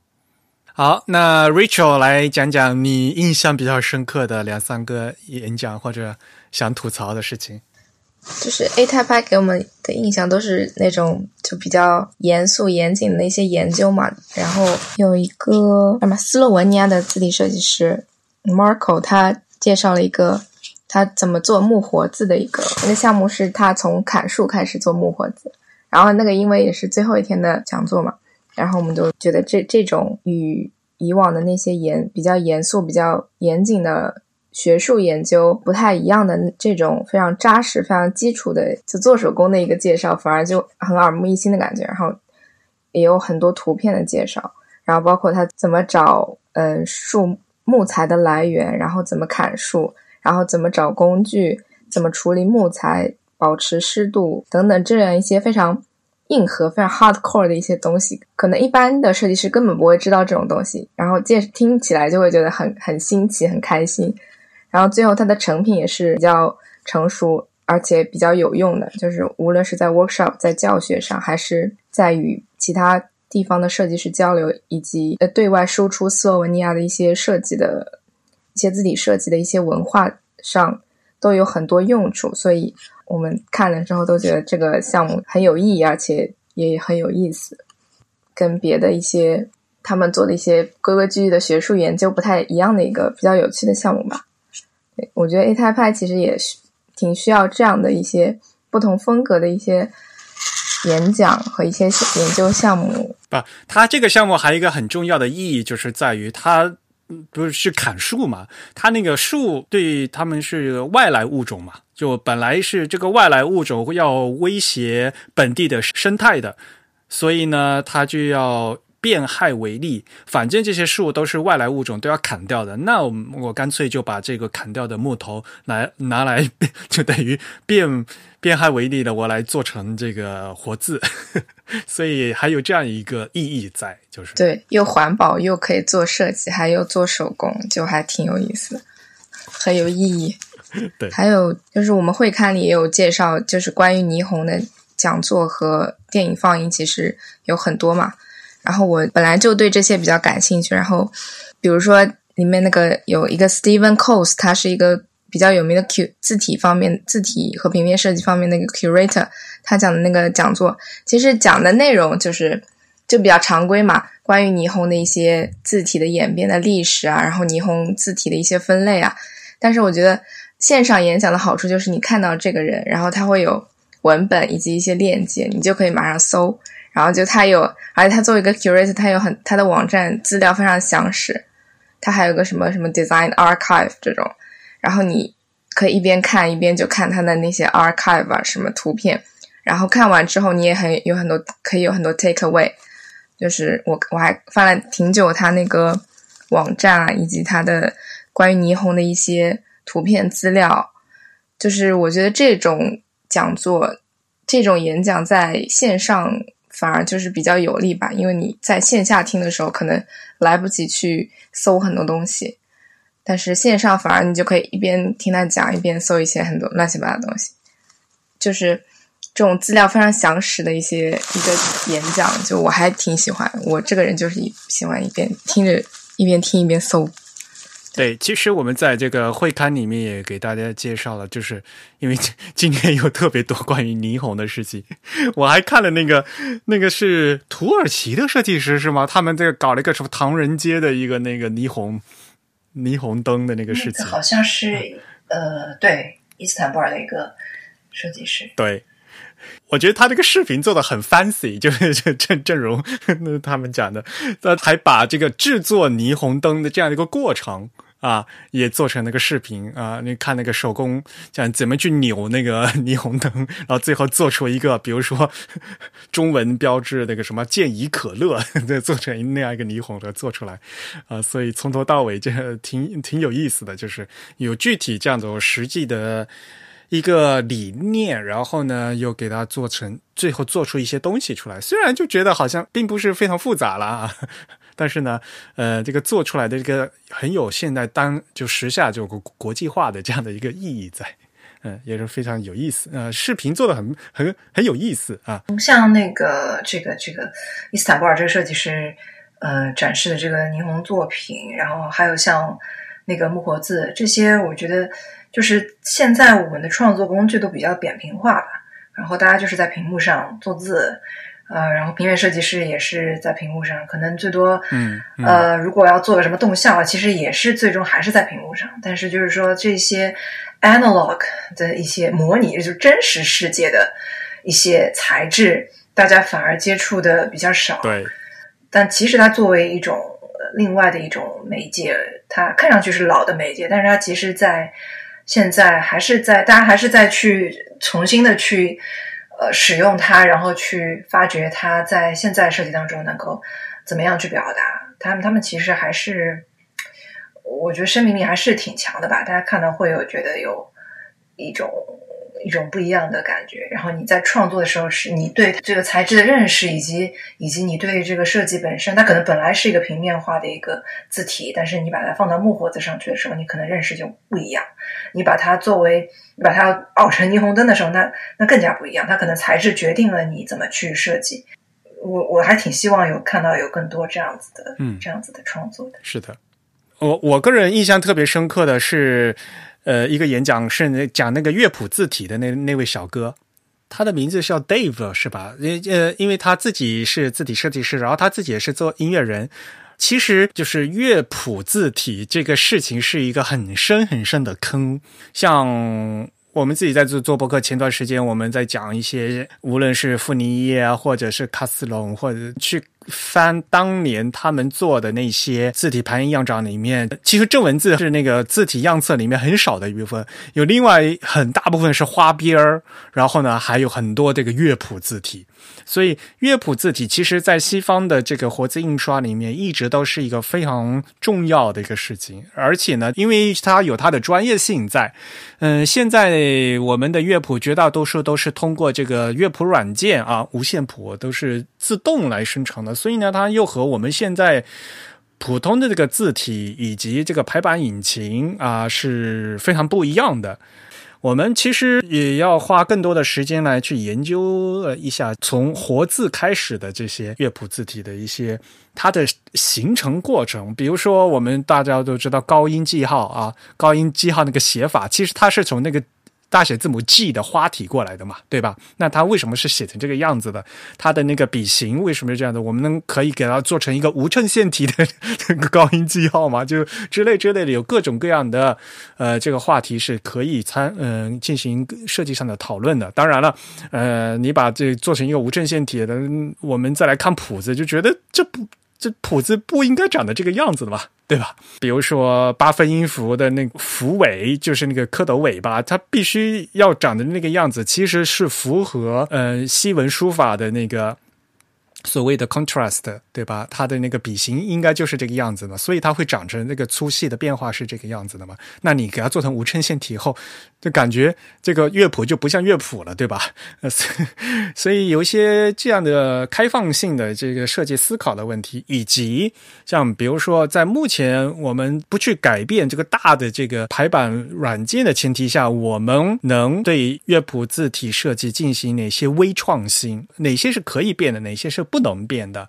好，那 Rachel 来讲讲你印象比较深刻的两三个演讲或者想吐槽的事情。就是 A Type 给我们的印象都是那种就比较严肃严谨的一些研究嘛。然后有一个什么斯洛文尼亚的字体设计师 Marco，他介绍了一个他怎么做木活字的一个那个项目，是他从砍树开始做木活字。然后那个因为也是最后一天的讲座嘛，然后我们就觉得这这种与以往的那些严比较严肃、比较严谨的。学术研究不太一样的这种非常扎实、非常基础的就做手工的一个介绍，反而就很耳目一新的感觉。然后也有很多图片的介绍，然后包括他怎么找嗯树木材的来源，然后怎么砍树，然后怎么找工具，怎么处理木材，保持湿度等等这样一些非常硬核、非常 hardcore 的一些东西，可能一般的设计师根本不会知道这种东西，然后介听起来就会觉得很很新奇、很开心。然后最后，它的成品也是比较成熟，而且比较有用的。就是无论是在 workshop、在教学上，还是在与其他地方的设计师交流，以及呃对外输出斯洛文尼亚的一些设计的一些字体设计的一些文化上，都有很多用处。所以我们看了之后都觉得这个项目很有意义，而且也很有意思，跟别的一些他们做的一些规规矩矩的学术研究不太一样的一个比较有趣的项目吧。我觉得 A Type 其实也是挺需要这样的一些不同风格的一些演讲和一些研究项目。不，它这个项目还有一个很重要的意义，就是在于它不是是砍树嘛？它那个树对他们是外来物种嘛？就本来是这个外来物种要威胁本地的生态的，所以呢，它就要。变害为利，反正这些树都是外来物种，都要砍掉的。那我我干脆就把这个砍掉的木头来拿来，就等于变变害为利的，我来做成这个活字，所以还有这样一个意义在，就是对，又环保又可以做设计，还有做手工，就还挺有意思，很有意义。对，还有就是我们会刊里也有介绍，就是关于霓虹的讲座和电影放映，其实有很多嘛。然后我本来就对这些比较感兴趣，然后比如说里面那个有一个 Steven Coase，他是一个比较有名的 Q 字体方面、字体和平面设计方面那个 curator，他讲的那个讲座，其实讲的内容就是就比较常规嘛，关于霓虹的一些字体的演变的历史啊，然后霓虹字体的一些分类啊。但是我觉得线上演讲的好处就是你看到这个人，然后他会有文本以及一些链接，你就可以马上搜。然后就他有，而且他作为一个 curator，他有很他的网站资料非常详实，他还有个什么什么 design archive 这种，然后你可以一边看一边就看他的那些 archive 啊什么图片，然后看完之后你也很有很多可以有很多 take away，就是我我还翻了挺久他那个网站啊，以及他的关于霓虹的一些图片资料，就是我觉得这种讲座这种演讲在线上。反而就是比较有利吧，因为你在线下听的时候，可能来不及去搜很多东西，但是线上反而你就可以一边听他讲，一边搜一些很多乱七八糟的东西，就是这种资料非常详实的一些一个演讲，就我还挺喜欢。我这个人就是一喜欢一边听着一边听一边搜。对，其实我们在这个会刊里面也给大家介绍了，就是因为今天有特别多关于霓虹的事情，我还看了那个那个是土耳其的设计师是吗？他们这个搞了一个什么唐人街的一个那个霓虹霓虹灯的那个事情，好像是呃，对，伊斯坦布尔的一个设计师，对。我觉得他这个视频做的很 fancy，就是 郑郑荣 他们讲的，他还把这个制作霓虹灯的这样一个过程啊，也做成那个视频啊。你看那个手工讲怎么去扭那个 霓虹灯，然后最后做出一个，比如说 中文标志那个什么健怡可乐，再做成那样一个霓虹的做出来啊。所以从头到尾这挺挺有意思的，就是有具体这样子实际的。一个理念，然后呢，又给它做成，最后做出一些东西出来。虽然就觉得好像并不是非常复杂了，但是呢，呃，这个做出来的这个很有现代当就时下就国国际化的这样的一个意义在，嗯，也是非常有意思。呃，视频做的很很很有意思啊。像那个这个这个伊斯坦布尔这个设计师，呃，展示的这个霓虹作品，然后还有像那个木活字这些，我觉得。就是现在我们的创作工具都比较扁平化吧，然后大家就是在屏幕上做字，呃，然后平面设计师也是在屏幕上，可能最多，嗯嗯呃，如果要做个什么动效，其实也是最终还是在屏幕上。但是就是说这些 analog 的一些模拟，就是真实世界的一些材质，大家反而接触的比较少。对，但其实它作为一种呃另外的一种媒介，它看上去是老的媒介，但是它其实在现在还是在大家还是在去重新的去呃使用它，然后去发掘它在现在设计当中能够怎么样去表达。他们他们其实还是，我觉得生命力还是挺强的吧。大家看到会有觉得有一种一种不一样的感觉。然后你在创作的时候，是你对这个材质的认识，以及以及你对这个设计本身，它可能本来是一个平面化的一个字体，但是你把它放到木盒子上去的时候，你可能认识就不一样。你把它作为你把它熬成霓虹灯的时候，那那更加不一样。它可能材质决定了你怎么去设计。我我还挺希望有看到有更多这样子的，嗯这样子的创作的。是的，我我个人印象特别深刻的是，呃，一个演讲是讲那个乐谱字体的那那位小哥，他的名字叫 Dave 是吧？呃呃，因为他自己是字体设计师，然后他自己也是做音乐人。其实就是乐谱字体这个事情是一个很深很深的坑，像。我们自己在做做博客，前段时间我们在讲一些，无论是富尼耶啊，或者是卡斯隆，或者去翻当年他们做的那些字体排印样张里面，其实正文字是那个字体样册里面很少的一部分，有另外很大部分是花边儿，然后呢还有很多这个乐谱字体。所以乐谱字体其实，在西方的这个活字印刷里面，一直都是一个非常重要的一个事情。而且呢，因为它有它的专业性在，嗯，现在我们的乐谱绝大多数都是通过这个乐谱软件啊，无线谱都是自动来生成的，所以呢，它又和我们现在。普通的这个字体以及这个排版引擎啊是非常不一样的。我们其实也要花更多的时间来去研究了一下从活字开始的这些乐谱字体的一些它的形成过程。比如说，我们大家都知道高音记号啊，高音记号那个写法，其实它是从那个。大写字母 G 的花体过来的嘛，对吧？那它为什么是写成这个样子的？它的那个笔形为什么是这样的？我们能可以给它做成一个无衬线体的高音记号吗？就之类之类的，有各种各样的呃这个话题是可以参嗯、进行设计上的讨论的。当然了，呃，你把这做成一个无衬线体的，我们再来看谱子，就觉得这不这谱子不应该长得这个样子的吧？对吧？比如说八分音符的那个符尾，就是那个蝌蚪尾巴，它必须要长的那个样子，其实是符合呃西文书法的那个所谓的 contrast，对吧？它的那个笔形应该就是这个样子嘛，所以它会长成那个粗细的变化是这个样子的嘛。那你给它做成无衬线体后，就感觉这个乐谱就不像乐谱了，对吧？所以有一些这样的开放性的这个设计思考的问题，以及像比如说在目前我们不去改变这个大的这个排版软件的前提下，我们能对乐谱字体设计进行哪些微创新？哪些是可以变的？哪些是不能变的？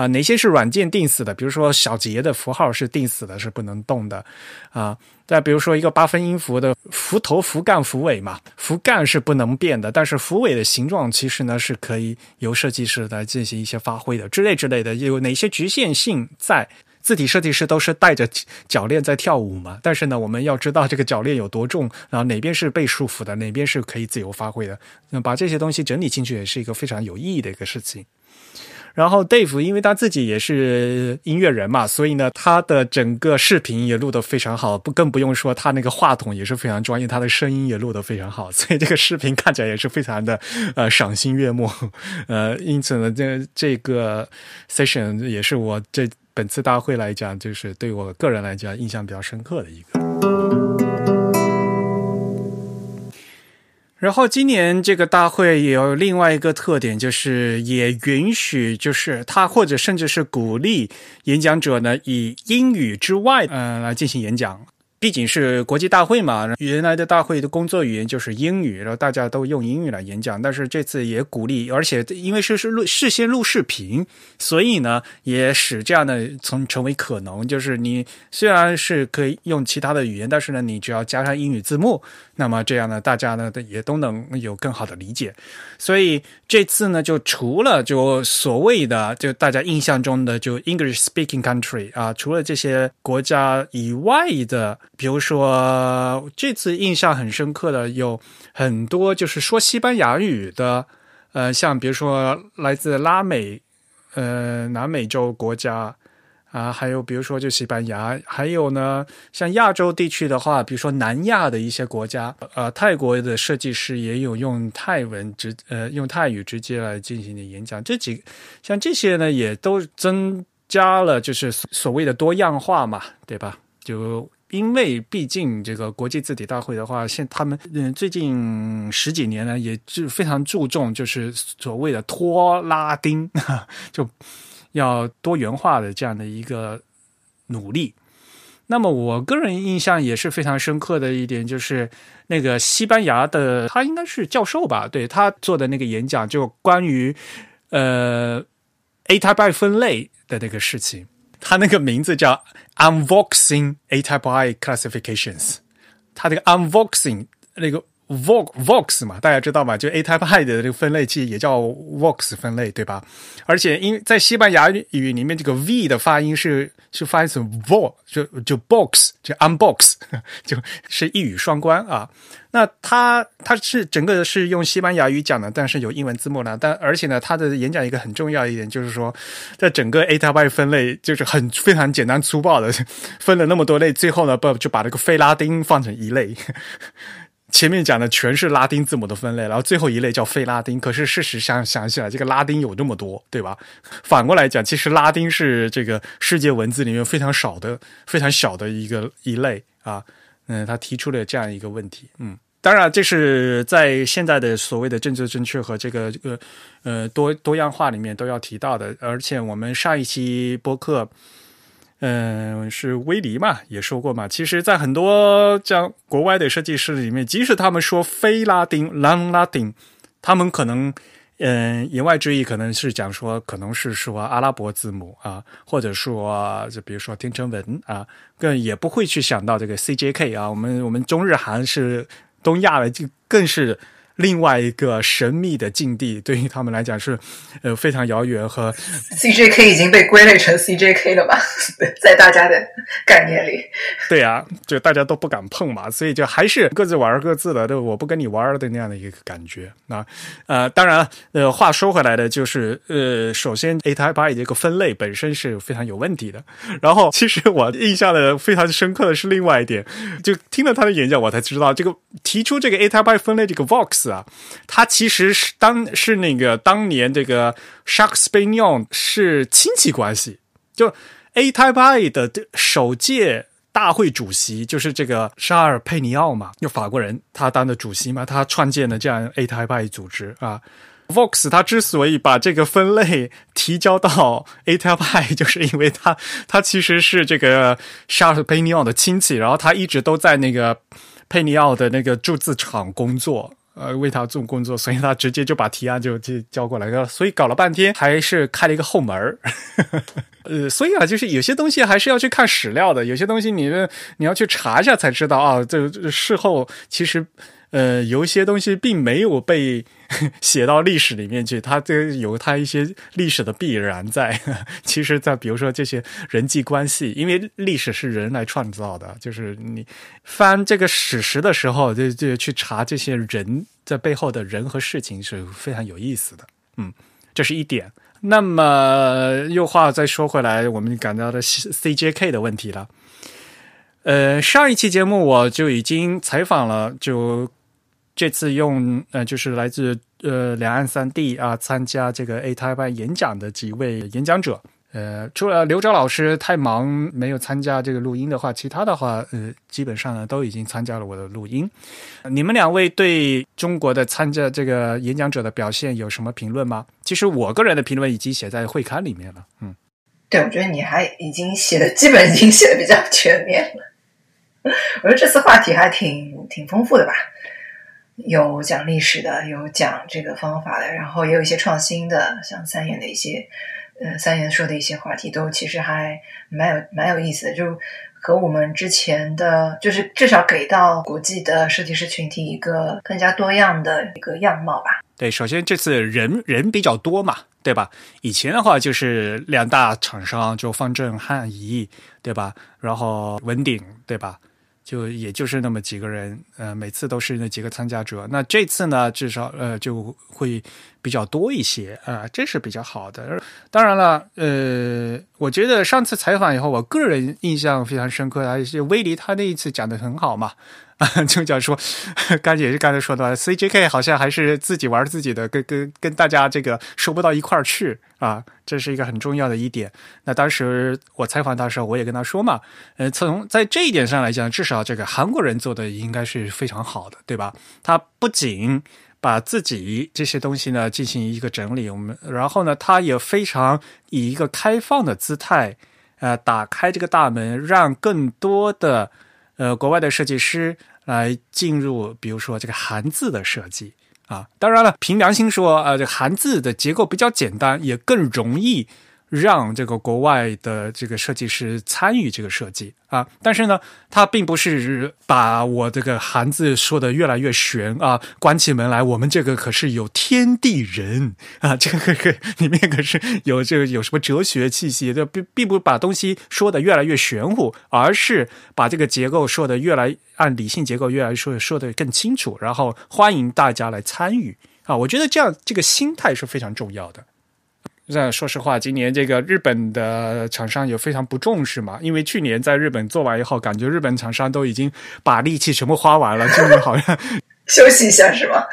啊，哪些是软件定死的？比如说小节的符号是定死的，是不能动的啊。再比如说一个八分音符的符头、符干、符尾嘛，符干是不能变的，但是符尾的形状其实呢是可以由设计师来进行一些发挥的，之类之类的。有哪些局限性在？字体设计师都是带着铰链在跳舞嘛，但是呢，我们要知道这个铰链有多重，然后哪边是被束缚的，哪边是可以自由发挥的。那把这些东西整理进去，也是一个非常有意义的一个事情。然后 Dave 因为他自己也是音乐人嘛，所以呢，他的整个视频也录得非常好，不更不用说他那个话筒也是非常专业，他的声音也录得非常好，所以这个视频看起来也是非常的呃赏心悦目。呃，因此呢，这这个 session 也是我这本次大会来讲，就是对我个人来讲印象比较深刻的一个。然后今年这个大会也有另外一个特点，就是也允许，就是他或者甚至是鼓励演讲者呢以英语之外，嗯来进行演讲。毕竟是国际大会嘛，原来的大会的工作语言就是英语，然后大家都用英语来演讲。但是这次也鼓励，而且因为是是录事先录视频，所以呢也使这样的从成为可能，就是你虽然是可以用其他的语言，但是呢你只要加上英语字幕，那么这样呢大家呢也都能有更好的理解。所以这次呢就除了就所谓的就大家印象中的就 English speaking country 啊，除了这些国家以外的。比如说，这次印象很深刻的有很多，就是说西班牙语的，呃，像比如说来自拉美、呃南美洲国家啊，还有比如说就西班牙，还有呢，像亚洲地区的话，比如说南亚的一些国家，呃，泰国的设计师也有用泰文直呃用泰语直接来进行的演讲，这几像这些呢，也都增加了就是所谓的多样化嘛，对吧？就因为毕竟这个国际字体大会的话，现他们嗯最近十几年呢，也是非常注重就是所谓的拖拉丁，就要多元化的这样的一个努力。那么我个人印象也是非常深刻的一点，就是那个西班牙的他应该是教授吧，对他做的那个演讲，就关于呃 A type 分类的那个事情。他那个名字叫 Unboxing A Type I Classifications，他这个 Unboxing 那个 Vox Vox 嘛，大家知道吗？就 A Type I 的这个分类器也叫 Vox 分类，对吧？而且因为在西班牙语里面，这个 V 的发音是是发音成 Vo，就就 Box 就 Unbox，就是一语双关啊。那他他是整个是用西班牙语讲的，但是有英文字幕呢。但而且呢，他的演讲一个很重要一点就是说，在整个 A type I 分类就是很非常简单粗暴的分了那么多类，最后呢不就把这个非拉丁放成一类。前面讲的全是拉丁字母的分类，然后最后一类叫非拉丁。可是事实上想起来，这个拉丁有这么多，对吧？反过来讲，其实拉丁是这个世界文字里面非常少的、非常小的一个一类啊。嗯，他提出了这样一个问题。嗯，当然，这是在现在的所谓的政治正确和这个这个呃多多样化里面都要提到的。而且我们上一期播客，嗯，是威尼嘛也说过嘛。其实，在很多这样国外的设计师里面，即使他们说非拉丁 （non Latin），他们可能。嗯，言外之意可能是讲说，可能是说阿拉伯字母啊，或者说就比如说听成文啊，更也不会去想到这个 CJK 啊。我们我们中日韩是东亚的，就更是。另外一个神秘的境地，对于他们来讲是呃非常遥远和 CJK 已经被归类成 CJK 了吧，在大家的概念里，对啊，就大家都不敢碰嘛，所以就还是各自玩各自的，对，我不跟你玩的那样的一个感觉啊。呃，当然，呃，话说回来的，就是呃，首先 A Type I 这个分类本身是非常有问题的。然后，其实我印象的非常深刻的是另外一点，就听了他的演讲，我才知道这个提出这个 A Type I 分类这个 Vox。啊，他其实是当是那个当年这个 Sharks p a n o n 是亲戚关系，就 A Type I 的首届大会主席就是这个沙尔佩尼奥嘛，就法国人，他当的主席嘛，他创建了这样 A Type I 组织啊。Vox 他之所以把这个分类提交到 A Type I，就是因为他他其实是这个沙尔佩尼奥的亲戚，然后他一直都在那个佩尼奥的那个铸字厂工作。呃，为他做工作，所以他直接就把提案就就交过来了。所以搞了半天，还是开了一个后门儿。呃，所以啊，就是有些东西还是要去看史料的，有些东西你你要去查一下才知道啊。这事后其实。呃，有一些东西并没有被 写到历史里面去，它这有它一些历史的必然在。其实，在比如说这些人际关系，因为历史是人来创造的，就是你翻这个史实的时候，就就去查这些人在背后的人和事情是非常有意思的。嗯，这是一点。那么，又话再说回来，我们感到的 CJK 的问题了。呃，上一期节目我就已经采访了，就。这次用呃，就是来自呃两岸三地啊，参加这个 A Type 演讲的几位演讲者，呃，除了刘钊老师太忙没有参加这个录音的话，其他的话，呃，基本上呢都已经参加了我的录音。你们两位对中国的参加这个演讲者的表现有什么评论吗？其实我个人的评论已经写在会刊里面了。嗯，对，我觉得你还已经写的基本已经写的比较全面了。我觉得这次话题还挺挺丰富的吧，有讲历史的，有讲这个方法的，然后也有一些创新的，像三言的一些，呃，三言说的一些话题都其实还蛮有蛮有意思的，就和我们之前的，就是至少给到国际的设计师群体一个更加多样的一个样貌吧。对，首先这次人人比较多嘛，对吧？以前的话就是两大厂商，就方正、汉仪，对吧？然后文鼎，对吧？就也就是那么几个人，呃，每次都是那几个参加者。那这次呢，至少呃就会比较多一些啊，这是比较好的。当然了，呃，我觉得上次采访以后，我个人印象非常深刻的，是威尼他那一次讲的很好嘛。就讲说，刚也是刚才说的，CJK 好像还是自己玩自己的，跟跟跟大家这个说不到一块儿去啊，这是一个很重要的一点。那当时我采访他的时候，我也跟他说嘛，呃，从在这一点上来讲，至少这个韩国人做的应该是非常好的，对吧？他不仅把自己这些东西呢进行一个整理，我们然后呢，他也非常以一个开放的姿态，呃，打开这个大门，让更多的呃国外的设计师。来进入，比如说这个韩字的设计啊，当然了，凭良心说，呃，这韩字的结构比较简单，也更容易。让这个国外的这个设计师参与这个设计啊，但是呢，他并不是把我这个韩字说的越来越玄啊，关起门来，我们这个可是有天地人啊，这个可里面可是有这个有什么哲学气息，这并并不把东西说的越来越玄乎，而是把这个结构说的越来按理性结构越来说说的更清楚，然后欢迎大家来参与啊，我觉得这样这个心态是非常重要的。那说实话，今年这个日本的厂商也非常不重视嘛，因为去年在日本做完以后，感觉日本厂商都已经把力气全部花完了，今年好像。休息一下是吧？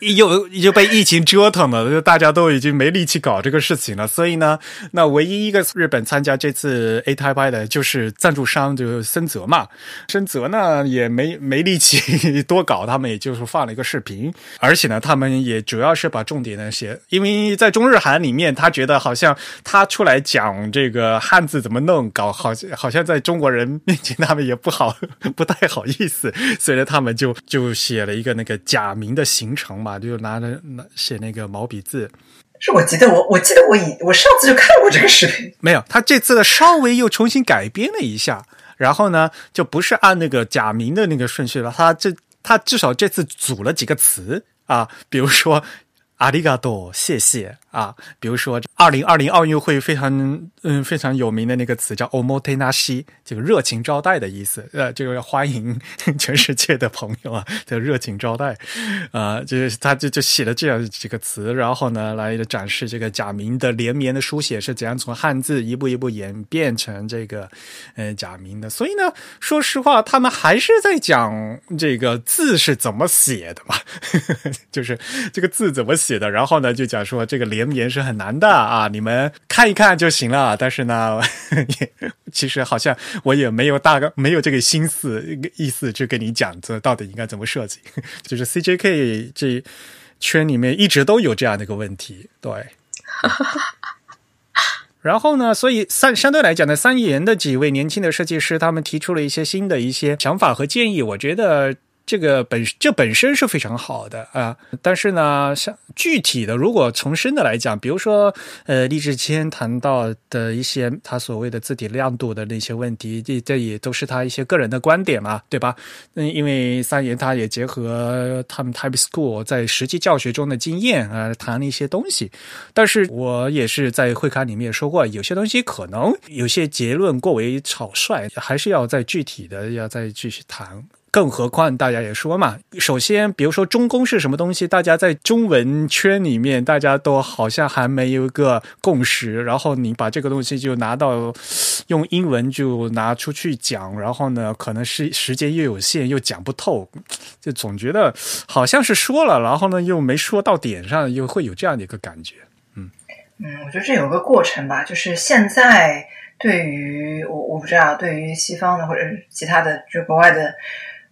又又被疫情折腾了，就大家都已经没力气搞这个事情了。所以呢，那唯一一个日本参加这次 A Type 的就是赞助商，就是森泽嘛。森泽呢也没没力气多搞，他们也就是放了一个视频，而且呢，他们也主要是把重点呢写，因为在中日韩里面，他觉得好像他出来讲这个汉字怎么弄，搞好像好像在中国人面前他们也不好，不太好意思，所以呢，他们就就写了一。个那个假名的形成嘛，就拿着那写那个毛笔字。是我记得我我记得我以我上次就看过这个视频，没有，他这次的稍微又重新改编了一下，然后呢，就不是按那个假名的那个顺序了，他这他至少这次组了几个词啊，比如说阿里嘎多，谢谢。啊，比如说二零二零奥运会非常嗯非常有名的那个词叫 “omotenashi”，这个热情招待的意思，呃，就是要欢迎 全世界的朋友啊，叫热情招待，啊，就是他就就写了这样几个词，然后呢来展示这个假名的连绵的书写是怎样从汉字一步一步演变成这个嗯假名的。所以呢，说实话，他们还是在讲这个字是怎么写的嘛，就是这个字怎么写的，然后呢就讲说这个连。言是很难的啊，你们看一看就行了。但是呢，也其实好像我也没有大概没有这个心思意思去跟你讲这到底应该怎么设计。就是 CJK 这圈里面一直都有这样的一个问题，对。然后呢，所以三相对来讲呢，三言的几位年轻的设计师，他们提出了一些新的一些想法和建议，我觉得。这个本这本身是非常好的啊，但是呢，像具体的，如果从深的来讲，比如说，呃，李志谦谈到的一些他所谓的字体亮度的那些问题，这这也都是他一些个人的观点嘛，对吧？嗯，因为三言他也结合他们 Type School 在实际教学中的经验啊，谈了一些东西。但是我也是在会刊里面也说过，有些东西可能有些结论过为草率，还是要再具体的要再继续谈。更何况大家也说嘛，首先，比如说中公是什么东西，大家在中文圈里面，大家都好像还没有一个共识。然后你把这个东西就拿到用英文就拿出去讲，然后呢，可能是时间又有限，又讲不透，就总觉得好像是说了，然后呢又没说到点上，又会有这样的一个感觉。嗯嗯，我觉得这有个过程吧，就是现在对于我我不知道，对于西方的或者其他的就国外的。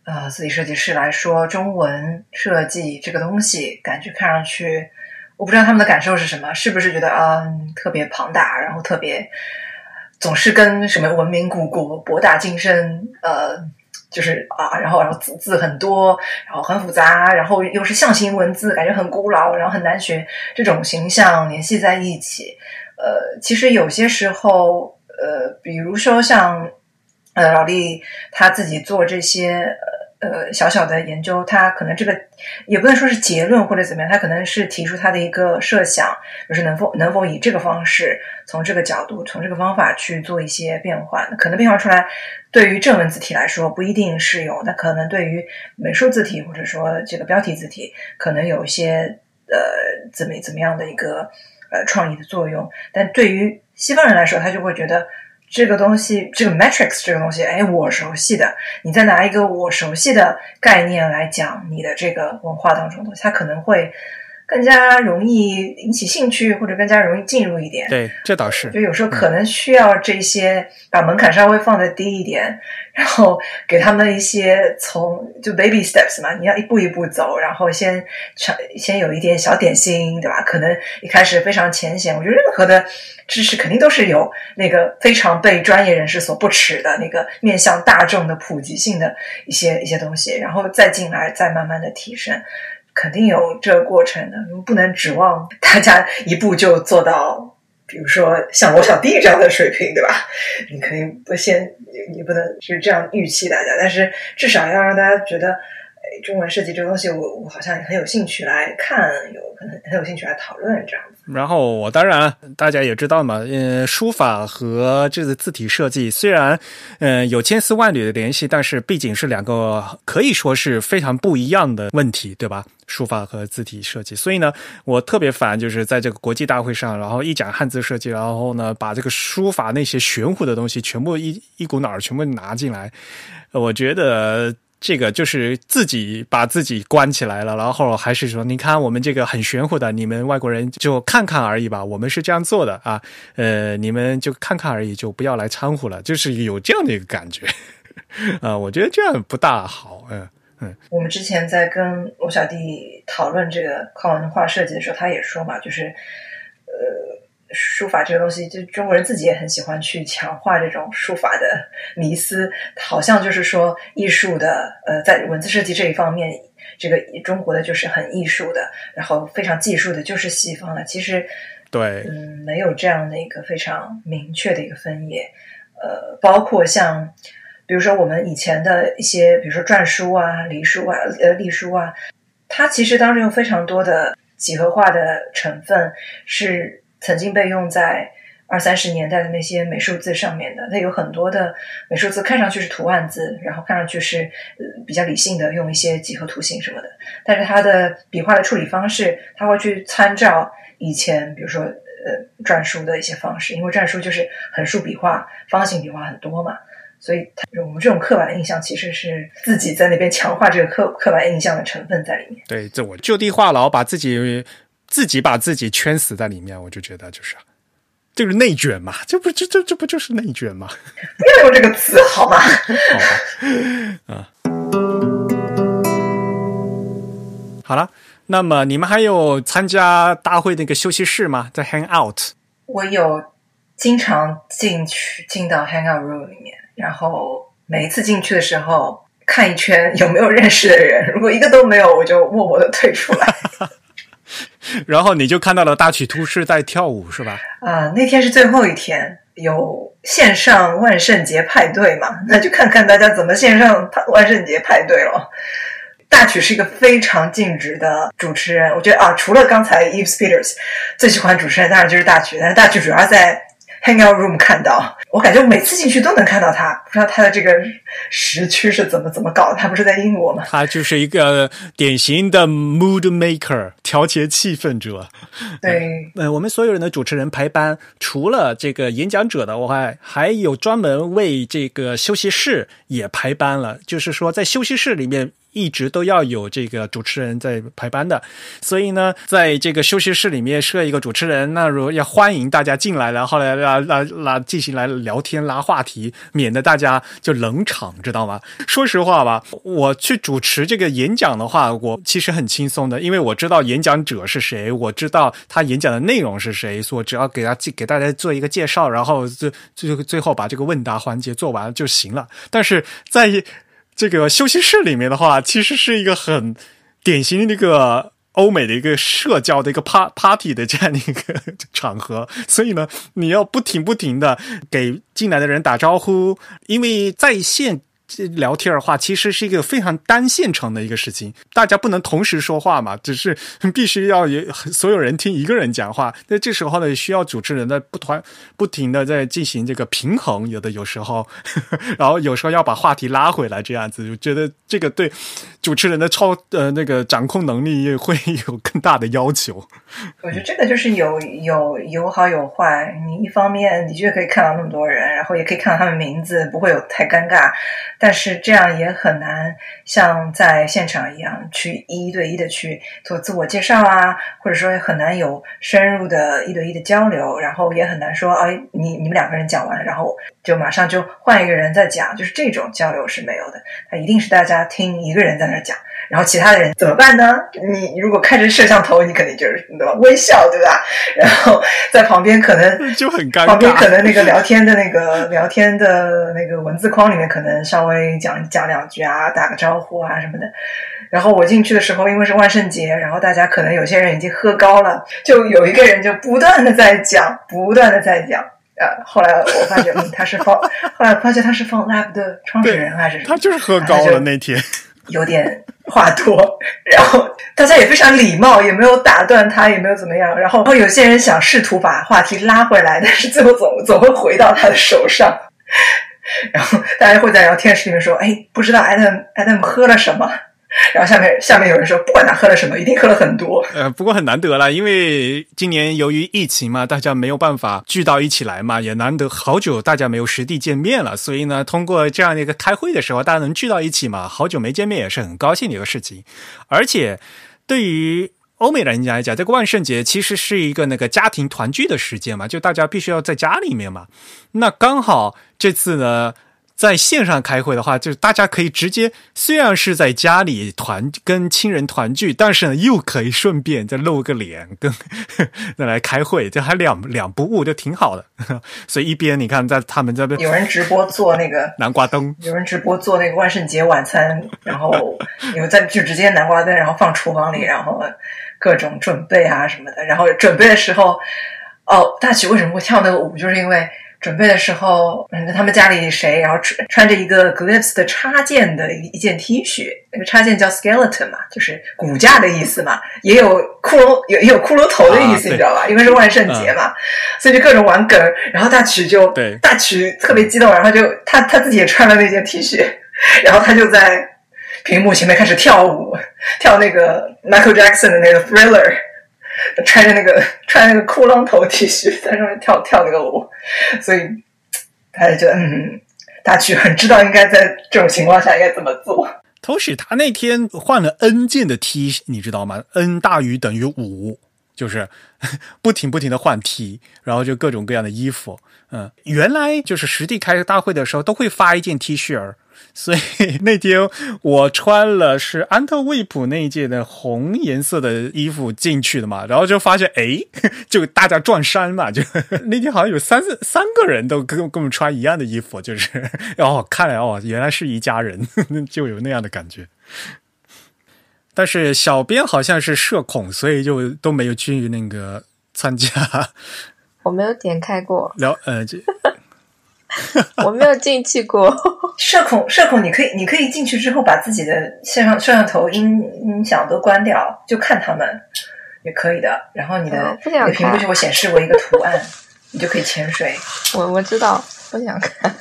呃，字体设计师来说，中文设计这个东西，感觉看上去，我不知道他们的感受是什么，是不是觉得啊特别庞大，然后特别总是跟什么文明古国博大精深，呃，就是啊，然后然后字字很多，然后很复杂，然后又是象形文字，感觉很古老，然后很难学，这种形象联系在一起。呃，其实有些时候，呃，比如说像呃老李他自己做这些。呃，小小的研究，他可能这个也不能说是结论或者怎么样，他可能是提出他的一个设想，就是能否能否以这个方式，从这个角度，从这个方法去做一些变化。可能变化出来，对于正文字体来说不一定适用，那可能对于美术字体或者说这个标题字体，可能有一些呃怎么怎么样的一个呃创意的作用。但对于西方人来说，他就会觉得。这个东西，这个 matrix 这个东西，哎，我熟悉的，你再拿一个我熟悉的概念来讲你的这个文化当中的东西，它可能会。更加容易引起兴趣，或者更加容易进入一点。对，这倒是。就有时候可能需要这些，把门槛稍微放的低一点，然后给他们一些从就 baby steps 嘛，你要一步一步走，然后先尝，先有一点小点心，对吧？可能一开始非常浅显。我觉得任何的知识肯定都是有那个非常被专业人士所不齿的那个面向大众的普及性的一些一些东西，然后再进来，再慢慢的提升。肯定有这个过程的，不能指望大家一步就做到，比如说像罗小弟这样的水平，对吧？你可以不先，你不能是这样预期大家，但是至少要让大家觉得，中文设计这个东西，我我好像很有兴趣来看，有可能很有兴趣来讨论这样。然后我当然大家也知道嘛，嗯，书法和这个字体设计虽然嗯有千丝万缕的联系，但是毕竟是两个可以说是非常不一样的问题，对吧？书法和字体设计，所以呢，我特别烦就是在这个国际大会上，然后一讲汉字设计，然后呢把这个书法那些玄乎的东西全部一一股脑儿全部拿进来，我觉得。这个就是自己把自己关起来了，然后还是说，你看我们这个很玄乎的，你们外国人就看看而已吧。我们是这样做的啊，呃，你们就看看而已，就不要来掺和了，就是有这样的一个感觉 啊。我觉得这样不大好，嗯嗯。我们之前在跟我小弟讨论这个跨文化设计的时候，他也说嘛，就是呃。书法这个东西，就中国人自己也很喜欢去强化这种书法的迷思，好像就是说艺术的，呃，在文字设计这一方面，这个中国的就是很艺术的，然后非常技术的，就是西方的。其实，对，嗯，没有这样的一个非常明确的一个分野。呃，包括像，比如说我们以前的一些，比如说篆书啊、隶书啊、呃隶书啊，它其实当中有非常多的几何化的成分是。曾经被用在二三十年代的那些美术字上面的，它有很多的美术字看上去是图案字，然后看上去是呃比较理性的，用一些几何图形什么的。但是它的笔画的处理方式，它会去参照以前比如说呃篆书的一些方式，因为篆书就是横竖笔画、方形笔画很多嘛，所以我们这种刻板印象其实是自己在那边强化这个刻刻板印象的成分在里面。对，这我就地话痨，把自己。自己把自己圈死在里面，我就觉得就是，就是内卷嘛，这不这这这不就是内卷吗？不要用这个词好吗？好吧啊，好了，那么你们还有参加大会那个休息室吗？在 Hang Out？我有经常进去进到 Hang Out Room 里面，然后每一次进去的时候看一圈有没有认识的人，如果一个都没有，我就默默的退出来。然后你就看到了大曲突是在跳舞，是吧？啊，那天是最后一天，有线上万圣节派对嘛？那就看看大家怎么线上万圣节派对了。大曲是一个非常尽职的主持人，我觉得啊，除了刚才 Eve Peters 最喜欢主持人，当然就是大曲，但是大曲主要在。Hangout room 看到，我感觉我每次进去都能看到他，不知道他的这个时区是怎么怎么搞的。他不是在英国吗？他就是一个典型的 mood maker，调节气氛者。对，呃，我们所有人的主持人排班，除了这个演讲者的话，还有专门为这个休息室也排班了，就是说在休息室里面。一直都要有这个主持人在排班的，所以呢，在这个休息室里面设一个主持人，那如要欢迎大家进来，然后来来来来进行来聊天拉话题，免得大家就冷场，知道吗？说实话吧，我去主持这个演讲的话，我其实很轻松的，因为我知道演讲者是谁，我知道他演讲的内容是谁，所以只要给他给大家做一个介绍，然后最最最后把这个问答环节做完就行了。但是在这个休息室里面的话，其实是一个很典型的那个欧美的一个社交的一个 pa party 的这样的一个 场合，所以呢，你要不停不停的给进来的人打招呼，因为在线。聊天的话，其实是一个非常单线程的一个事情，大家不能同时说话嘛，只是 必须要有所有人听一个人讲话。那这时候呢，需要主持人的不团不停的在进行这个平衡，有的有时候，然后有时候要把话题拉回来，这样子，就觉得这个对主持人的超呃那个掌控能力会有更大的要求。我觉得这个就是有有有好有坏。你一方面的确可以看到那么多人，然后也可以看到他们名字，不会有太尴尬。但是这样也很难像在现场一样去一对一的去做自我介绍啊，或者说很难有深入的一对一的交流，然后也很难说，哎，你你们两个人讲完，然后就马上就换一个人再讲，就是这种交流是没有的。他一定是大家听一个人在那讲，然后其他的人怎么办呢？你如果看着摄像头，你肯定就是对吧？微笑对吧？然后在旁边可能 就很尴尬，旁边可能那个聊天的那个 聊天的那个文字框里面可能稍微。讲讲两句啊，打个招呼啊什么的。然后我进去的时候，因为是万圣节，然后大家可能有些人已经喝高了，就有一个人就不断的在讲，不断的在讲。呃，后来我发现他是放，后来发现他是放 Lab 的创始人还是什么他就是喝高了那天，有点话多。然后大家也非常礼貌，也没有打断他，也没有怎么样。然后，然后有些人想试图把话题拉回来，但是最后总总会回到他的手上。然后大家会在聊天室里面说：“哎，不知道 Adam Adam 喝了什么？”然后下面下面有人说：“不管他喝了什么，一定喝了很多。”呃，不过很难得了，因为今年由于疫情嘛，大家没有办法聚到一起来嘛，也难得好久大家没有实地见面了，所以呢，通过这样的一个开会的时候，大家能聚到一起嘛，好久没见面也是很高兴的一个事情。而且对于欧美人家来讲，这个万圣节其实是一个那个家庭团聚的时间嘛，就大家必须要在家里面嘛。那刚好这次呢，在线上开会的话，就是大家可以直接，虽然是在家里团跟亲人团聚，但是呢，又可以顺便再露个脸跟 再来开会，这还两两不误，就挺好的。所以一边你看，在他们这边有人直播做那个南瓜灯，有人直播做那个万圣节晚餐，然后有在就直接南瓜灯，然后放厨房里，然后。各种准备啊什么的，然后准备的时候，哦，大曲为什么会跳那个舞？就是因为准备的时候，嗯，他们家里谁，然后穿穿着一个 Glyphs 的插件的一一件 T 恤，那个插件叫 skeleton 嘛，就是骨架的意思嘛，也有骷髅，有 也有骷髅头的意思，你知道吧？因为是万圣节嘛，所以就各种玩梗。然后大曲就对大曲特别激动，然后就他他自己也穿了那件 T 恤，然后他就在。屏幕前面开始跳舞，跳那个 Michael Jackson 的那个 Thriller，穿着那个穿着那个裤裆头 T 恤在上面跳跳那个舞，所以他就觉得嗯，大曲很知道应该在这种情况下应该怎么做。同时，他那天换了 N 件的 T，你知道吗？N 大于等于五，就是 不停不停的换 T，然后就各种各样的衣服。嗯，原来就是实地开大会的时候都会发一件 T 恤儿。所以 那天我穿了是安特卫普那一届的红颜色的衣服进去的嘛，然后就发现哎，就大家撞衫嘛，就 那天好像有三四三个人都跟跟我们穿一样的衣服，就是哦，看来哦，原来是一家人，就有那样的感觉。但是小编好像是社恐，所以就都没有去那个参加。我没有点开过。聊呃这。我没有进去过，社恐社恐，你可以你可以进去之后把自己的线上摄像头音音响都关掉，就看他们也可以的。然后你的不想屏幕就会显示为一个图案，你就可以潜水。我我知道，不想看。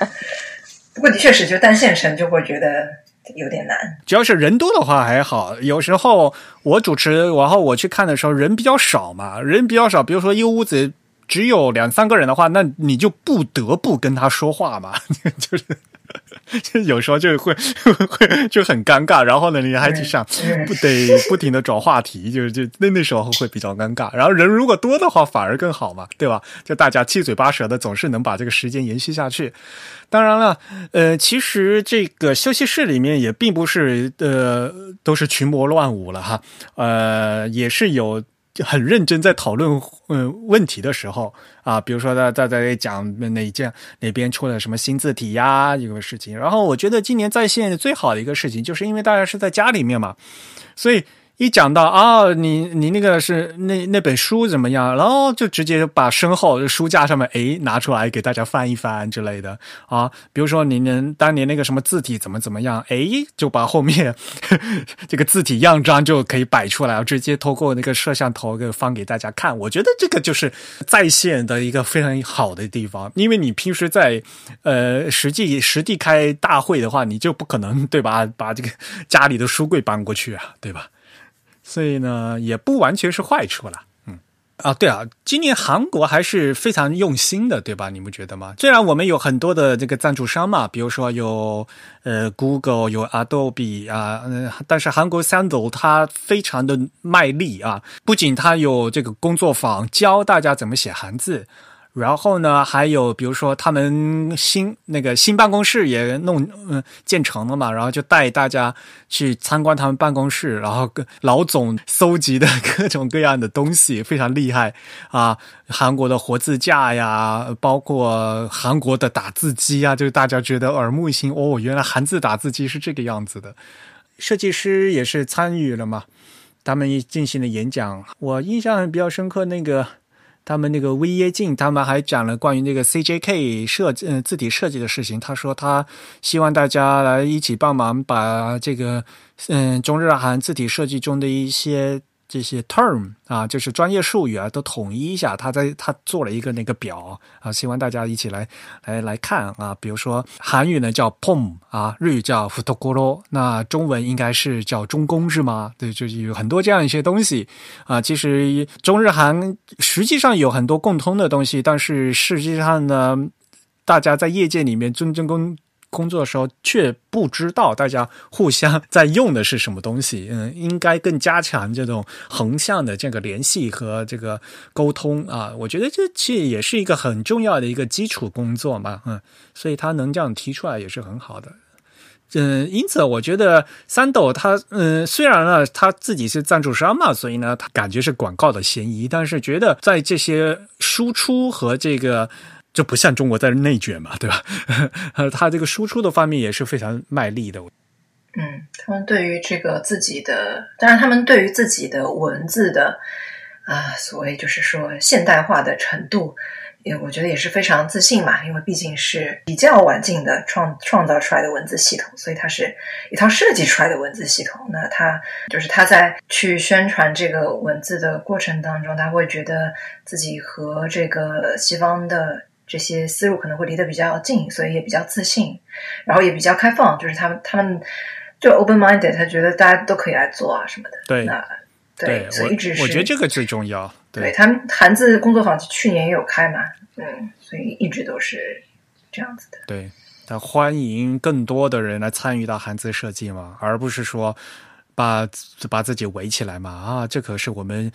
不过的确是，就单线程就会觉得有点难。只要是人多的话还好，有时候我主持，然后我去看的时候人比较少嘛，人比较少，比如说一屋子。只有两三个人的话，那你就不得不跟他说话嘛，就是 就有时候就会 会就很尴尬，然后呢，你还去想不得不停的找话题，就是就那那时候会比较尴尬。然后人如果多的话，反而更好嘛，对吧？就大家七嘴八舌的，总是能把这个时间延续下去。当然了，呃，其实这个休息室里面也并不是呃都是群魔乱舞了哈，呃，也是有。很认真在讨论嗯问题的时候啊，比如说在在在讲哪件哪边出了什么新字体呀一个事情，然后我觉得今年在线最好的一个事情，就是因为大家是在家里面嘛，所以。一讲到啊，你你那个是那那本书怎么样？然后就直接把身后书架上面诶拿出来给大家翻一翻之类的啊。比如说你能当年那个什么字体怎么怎么样，诶，就把后面 这个字体样章就可以摆出来，直接透过那个摄像头给放给大家看。我觉得这个就是在线的一个非常好的地方，因为你平时在呃实际实地开大会的话，你就不可能对吧？把这个家里的书柜搬过去啊，对吧？所以呢，也不完全是坏处了。嗯，啊，对啊，今年韩国还是非常用心的，对吧？你们觉得吗？虽然我们有很多的这个赞助商嘛，比如说有呃 Google，有 Adobe 啊，嗯，但是韩国 Sandal 它非常的卖力啊，不仅它有这个工作坊教大家怎么写韩字。然后呢，还有比如说他们新那个新办公室也弄嗯建成了嘛，然后就带大家去参观他们办公室，然后跟老总搜集的各种各样的东西非常厉害啊，韩国的活字架呀，包括韩国的打字机啊，就是大家觉得耳目一新哦，原来韩字打字机是这个样子的。设计师也是参与了嘛，他们进行了演讲，我印象比较深刻那个。他们那个 V 耶镜，他们还讲了关于那个 CJK 设计嗯字体设计的事情。他说他希望大家来一起帮忙，把这个嗯中日韩字体设计中的一些。这些 term 啊，就是专业术语啊，都统一一下。他在他做了一个那个表啊，希望大家一起来来来看啊。比如说韩语呢叫 pom 啊，日语叫 futokoro，那中文应该是叫中宫是吗？对，就是有很多这样一些东西啊。其实中日韩实际上有很多共通的东西，但是实际上呢，大家在业界里面真正公。工作的时候却不知道大家互相在用的是什么东西，嗯，应该更加强这种横向的这个联系和这个沟通啊。我觉得这其实也是一个很重要的一个基础工作嘛，嗯，所以他能这样提出来也是很好的。嗯，因此我觉得三斗他，嗯，虽然呢他自己是赞助商嘛，所以呢他感觉是广告的嫌疑，但是觉得在这些输出和这个。就不像中国在内卷嘛，对吧？他这个输出的方面也是非常卖力的。嗯，他们对于这个自己的，当然他们对于自己的文字的啊，所谓就是说现代化的程度，也我觉得也是非常自信嘛。因为毕竟是比较晚近的创创造出来的文字系统，所以它是一套设计出来的文字系统。那他就是他在去宣传这个文字的过程当中，他会觉得自己和这个西方的。这些思路可能会离得比较近，所以也比较自信，然后也比较开放，就是他们他们就 open minded，他觉得大家都可以来做啊什么的。对，那对，所以一直是我觉得这个最重要。对他们韩字工作坊去年也有开嘛，嗯，所以一直都是这样子的。对，他欢迎更多的人来参与到韩字设计嘛，而不是说把把自己围起来嘛啊，这可是我们。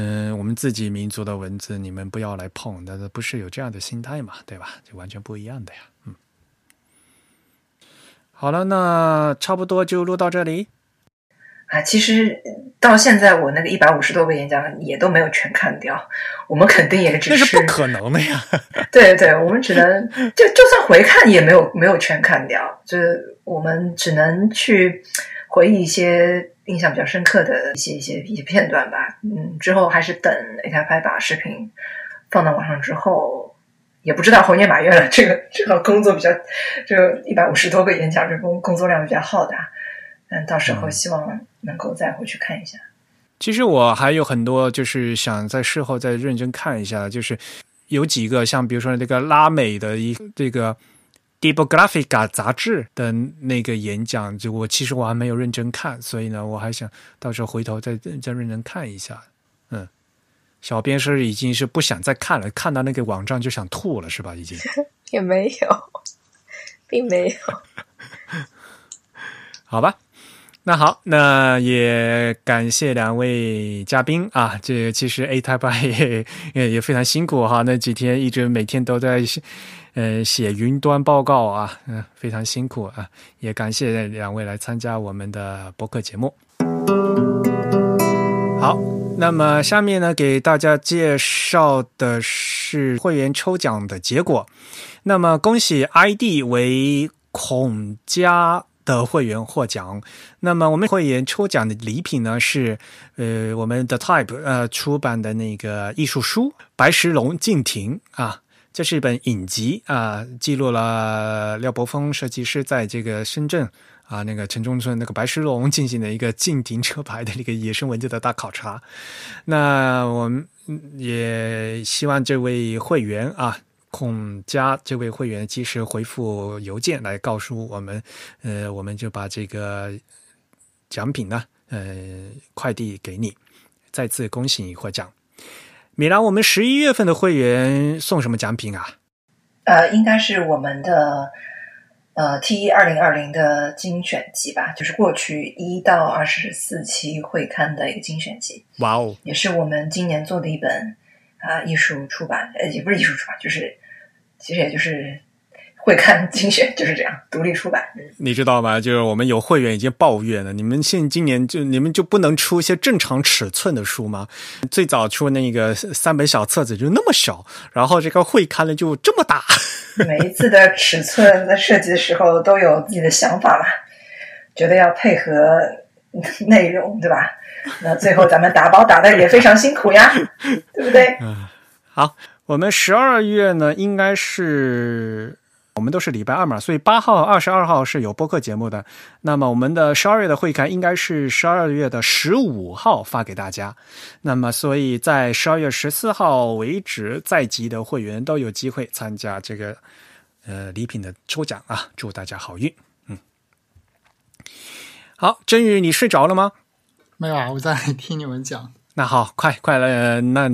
嗯，我们自己民族的文字，你们不要来碰，但是不是有这样的心态嘛？对吧？就完全不一样的呀。嗯，好了，那差不多就录到这里。啊，其实到现在我那个一百五十多个演讲也都没有全看掉，我们肯定也只是不可能的呀。对对，我们只能就就算回看也没有没有全看掉，就是我们只能去回忆一些。印象比较深刻的一些一些一些片段吧，嗯，之后还是等 A 台拍把视频放到网上之后，也不知道猴年马月了。这个这个工作比较，就一百五十多个演讲，这工工作量比较浩大，嗯，到时候希望能够再回去看一下。其实我还有很多，就是想在事后再认真看一下，就是有几个像比如说那个拉美的一这个。《Dipographica》杂志的那个演讲，就我其实我还没有认真看，所以呢，我还想到时候回头再再认真看一下。嗯，小编是已经是不想再看了，看到那个网站就想吐了，是吧？已经 也没有，并没有。好吧，那好，那也感谢两位嘉宾啊。这其实 A Type 也也非常辛苦哈，那几天一直每天都在。呃，写云端报告啊，嗯，非常辛苦啊，也感谢两位来参加我们的播客节目。好，那么下面呢，给大家介绍的是会员抽奖的结果。那么恭喜 ID 为孔家的会员获奖。那么我们会员抽奖的礼品呢是呃我们的 Type 呃出版的那个艺术书《白石龙敬亭》啊。这是一本影集啊，记录了廖伯峰设计师在这个深圳啊那个城中村那个白石龙进行的一个禁停车牌的那个野生文件的大考察。那我们也希望这位会员啊，孔家这位会员及时回复邮件来告诉我们，呃，我们就把这个奖品呢，呃，快递给你。再次恭喜你获奖。米兰，我们十一月份的会员送什么奖品啊？呃，应该是我们的呃 T 二零二零的精选集吧，就是过去一到二十四期会刊的一个精选集。哇哦，也是我们今年做的一本啊艺术出版，呃，也不是艺术出版，就是其实也就是会刊精选，就是这样独立出版。你知道吗？就是我们有会员已经抱怨了，你们现今年就你们就不能出一些正常尺寸的书吗？最早出那个三本小册子就那么小，然后这个会刊呢就这么大。每一次的尺寸的设计的时候都有自己的想法吧，觉得要配合内容，对吧？那最后咱们打包打的也非常辛苦呀，对不对？嗯，好，我们十二月呢应该是。我们都是礼拜二嘛，所以八号、二十二号是有播客节目的。那么我们的十二月的会刊应该是十二月的十五号发给大家。那么所以在十二月十四号为止，在籍的会员都有机会参加这个呃礼品的抽奖啊！祝大家好运。嗯，好，真宇，你睡着了吗？没有啊，我在听你们讲。那好，快快来，那。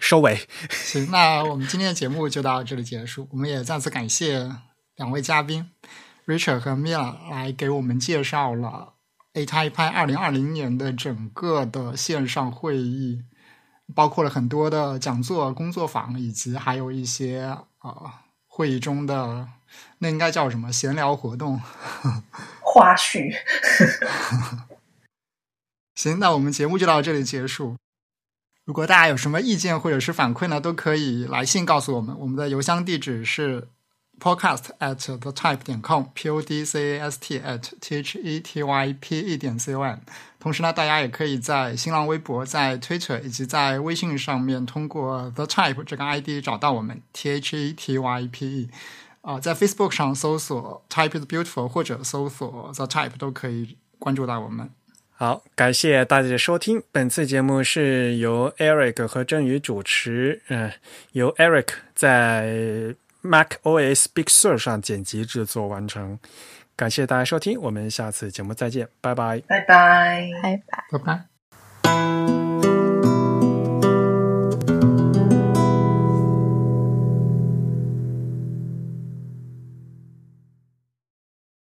收尾，行，那我们今天的节目就到这里结束。我们也再次感谢两位嘉宾 Richard 和 Mila 来给我们介绍了 A 派派二零二零年的整个的线上会议，包括了很多的讲座、工作坊，以及还有一些啊会议中的那应该叫什么闲聊活动 花絮。行，那我们节目就到这里结束。如果大家有什么意见或者是反馈呢，都可以来信告诉我们。我们的邮箱地址是 podcast at the type 点 com，p o d c a s t at t h e t y p e 点 c o m。同时呢，大家也可以在新浪微博、在 Twitter 以及在微信上面通过 the type 这个 ID 找到我们 t h e t y p e。啊，在 Facebook 上搜索 type is beautiful 或者搜索 the type 都可以关注到我们。好，感谢大家的收听。本次节目是由 Eric 和振宇主持，嗯，由 Eric 在 Mac OS Big Sur 上剪辑制作完成。感谢大家收听，我们下次节目再见，拜拜，拜拜，拜拜，拜拜。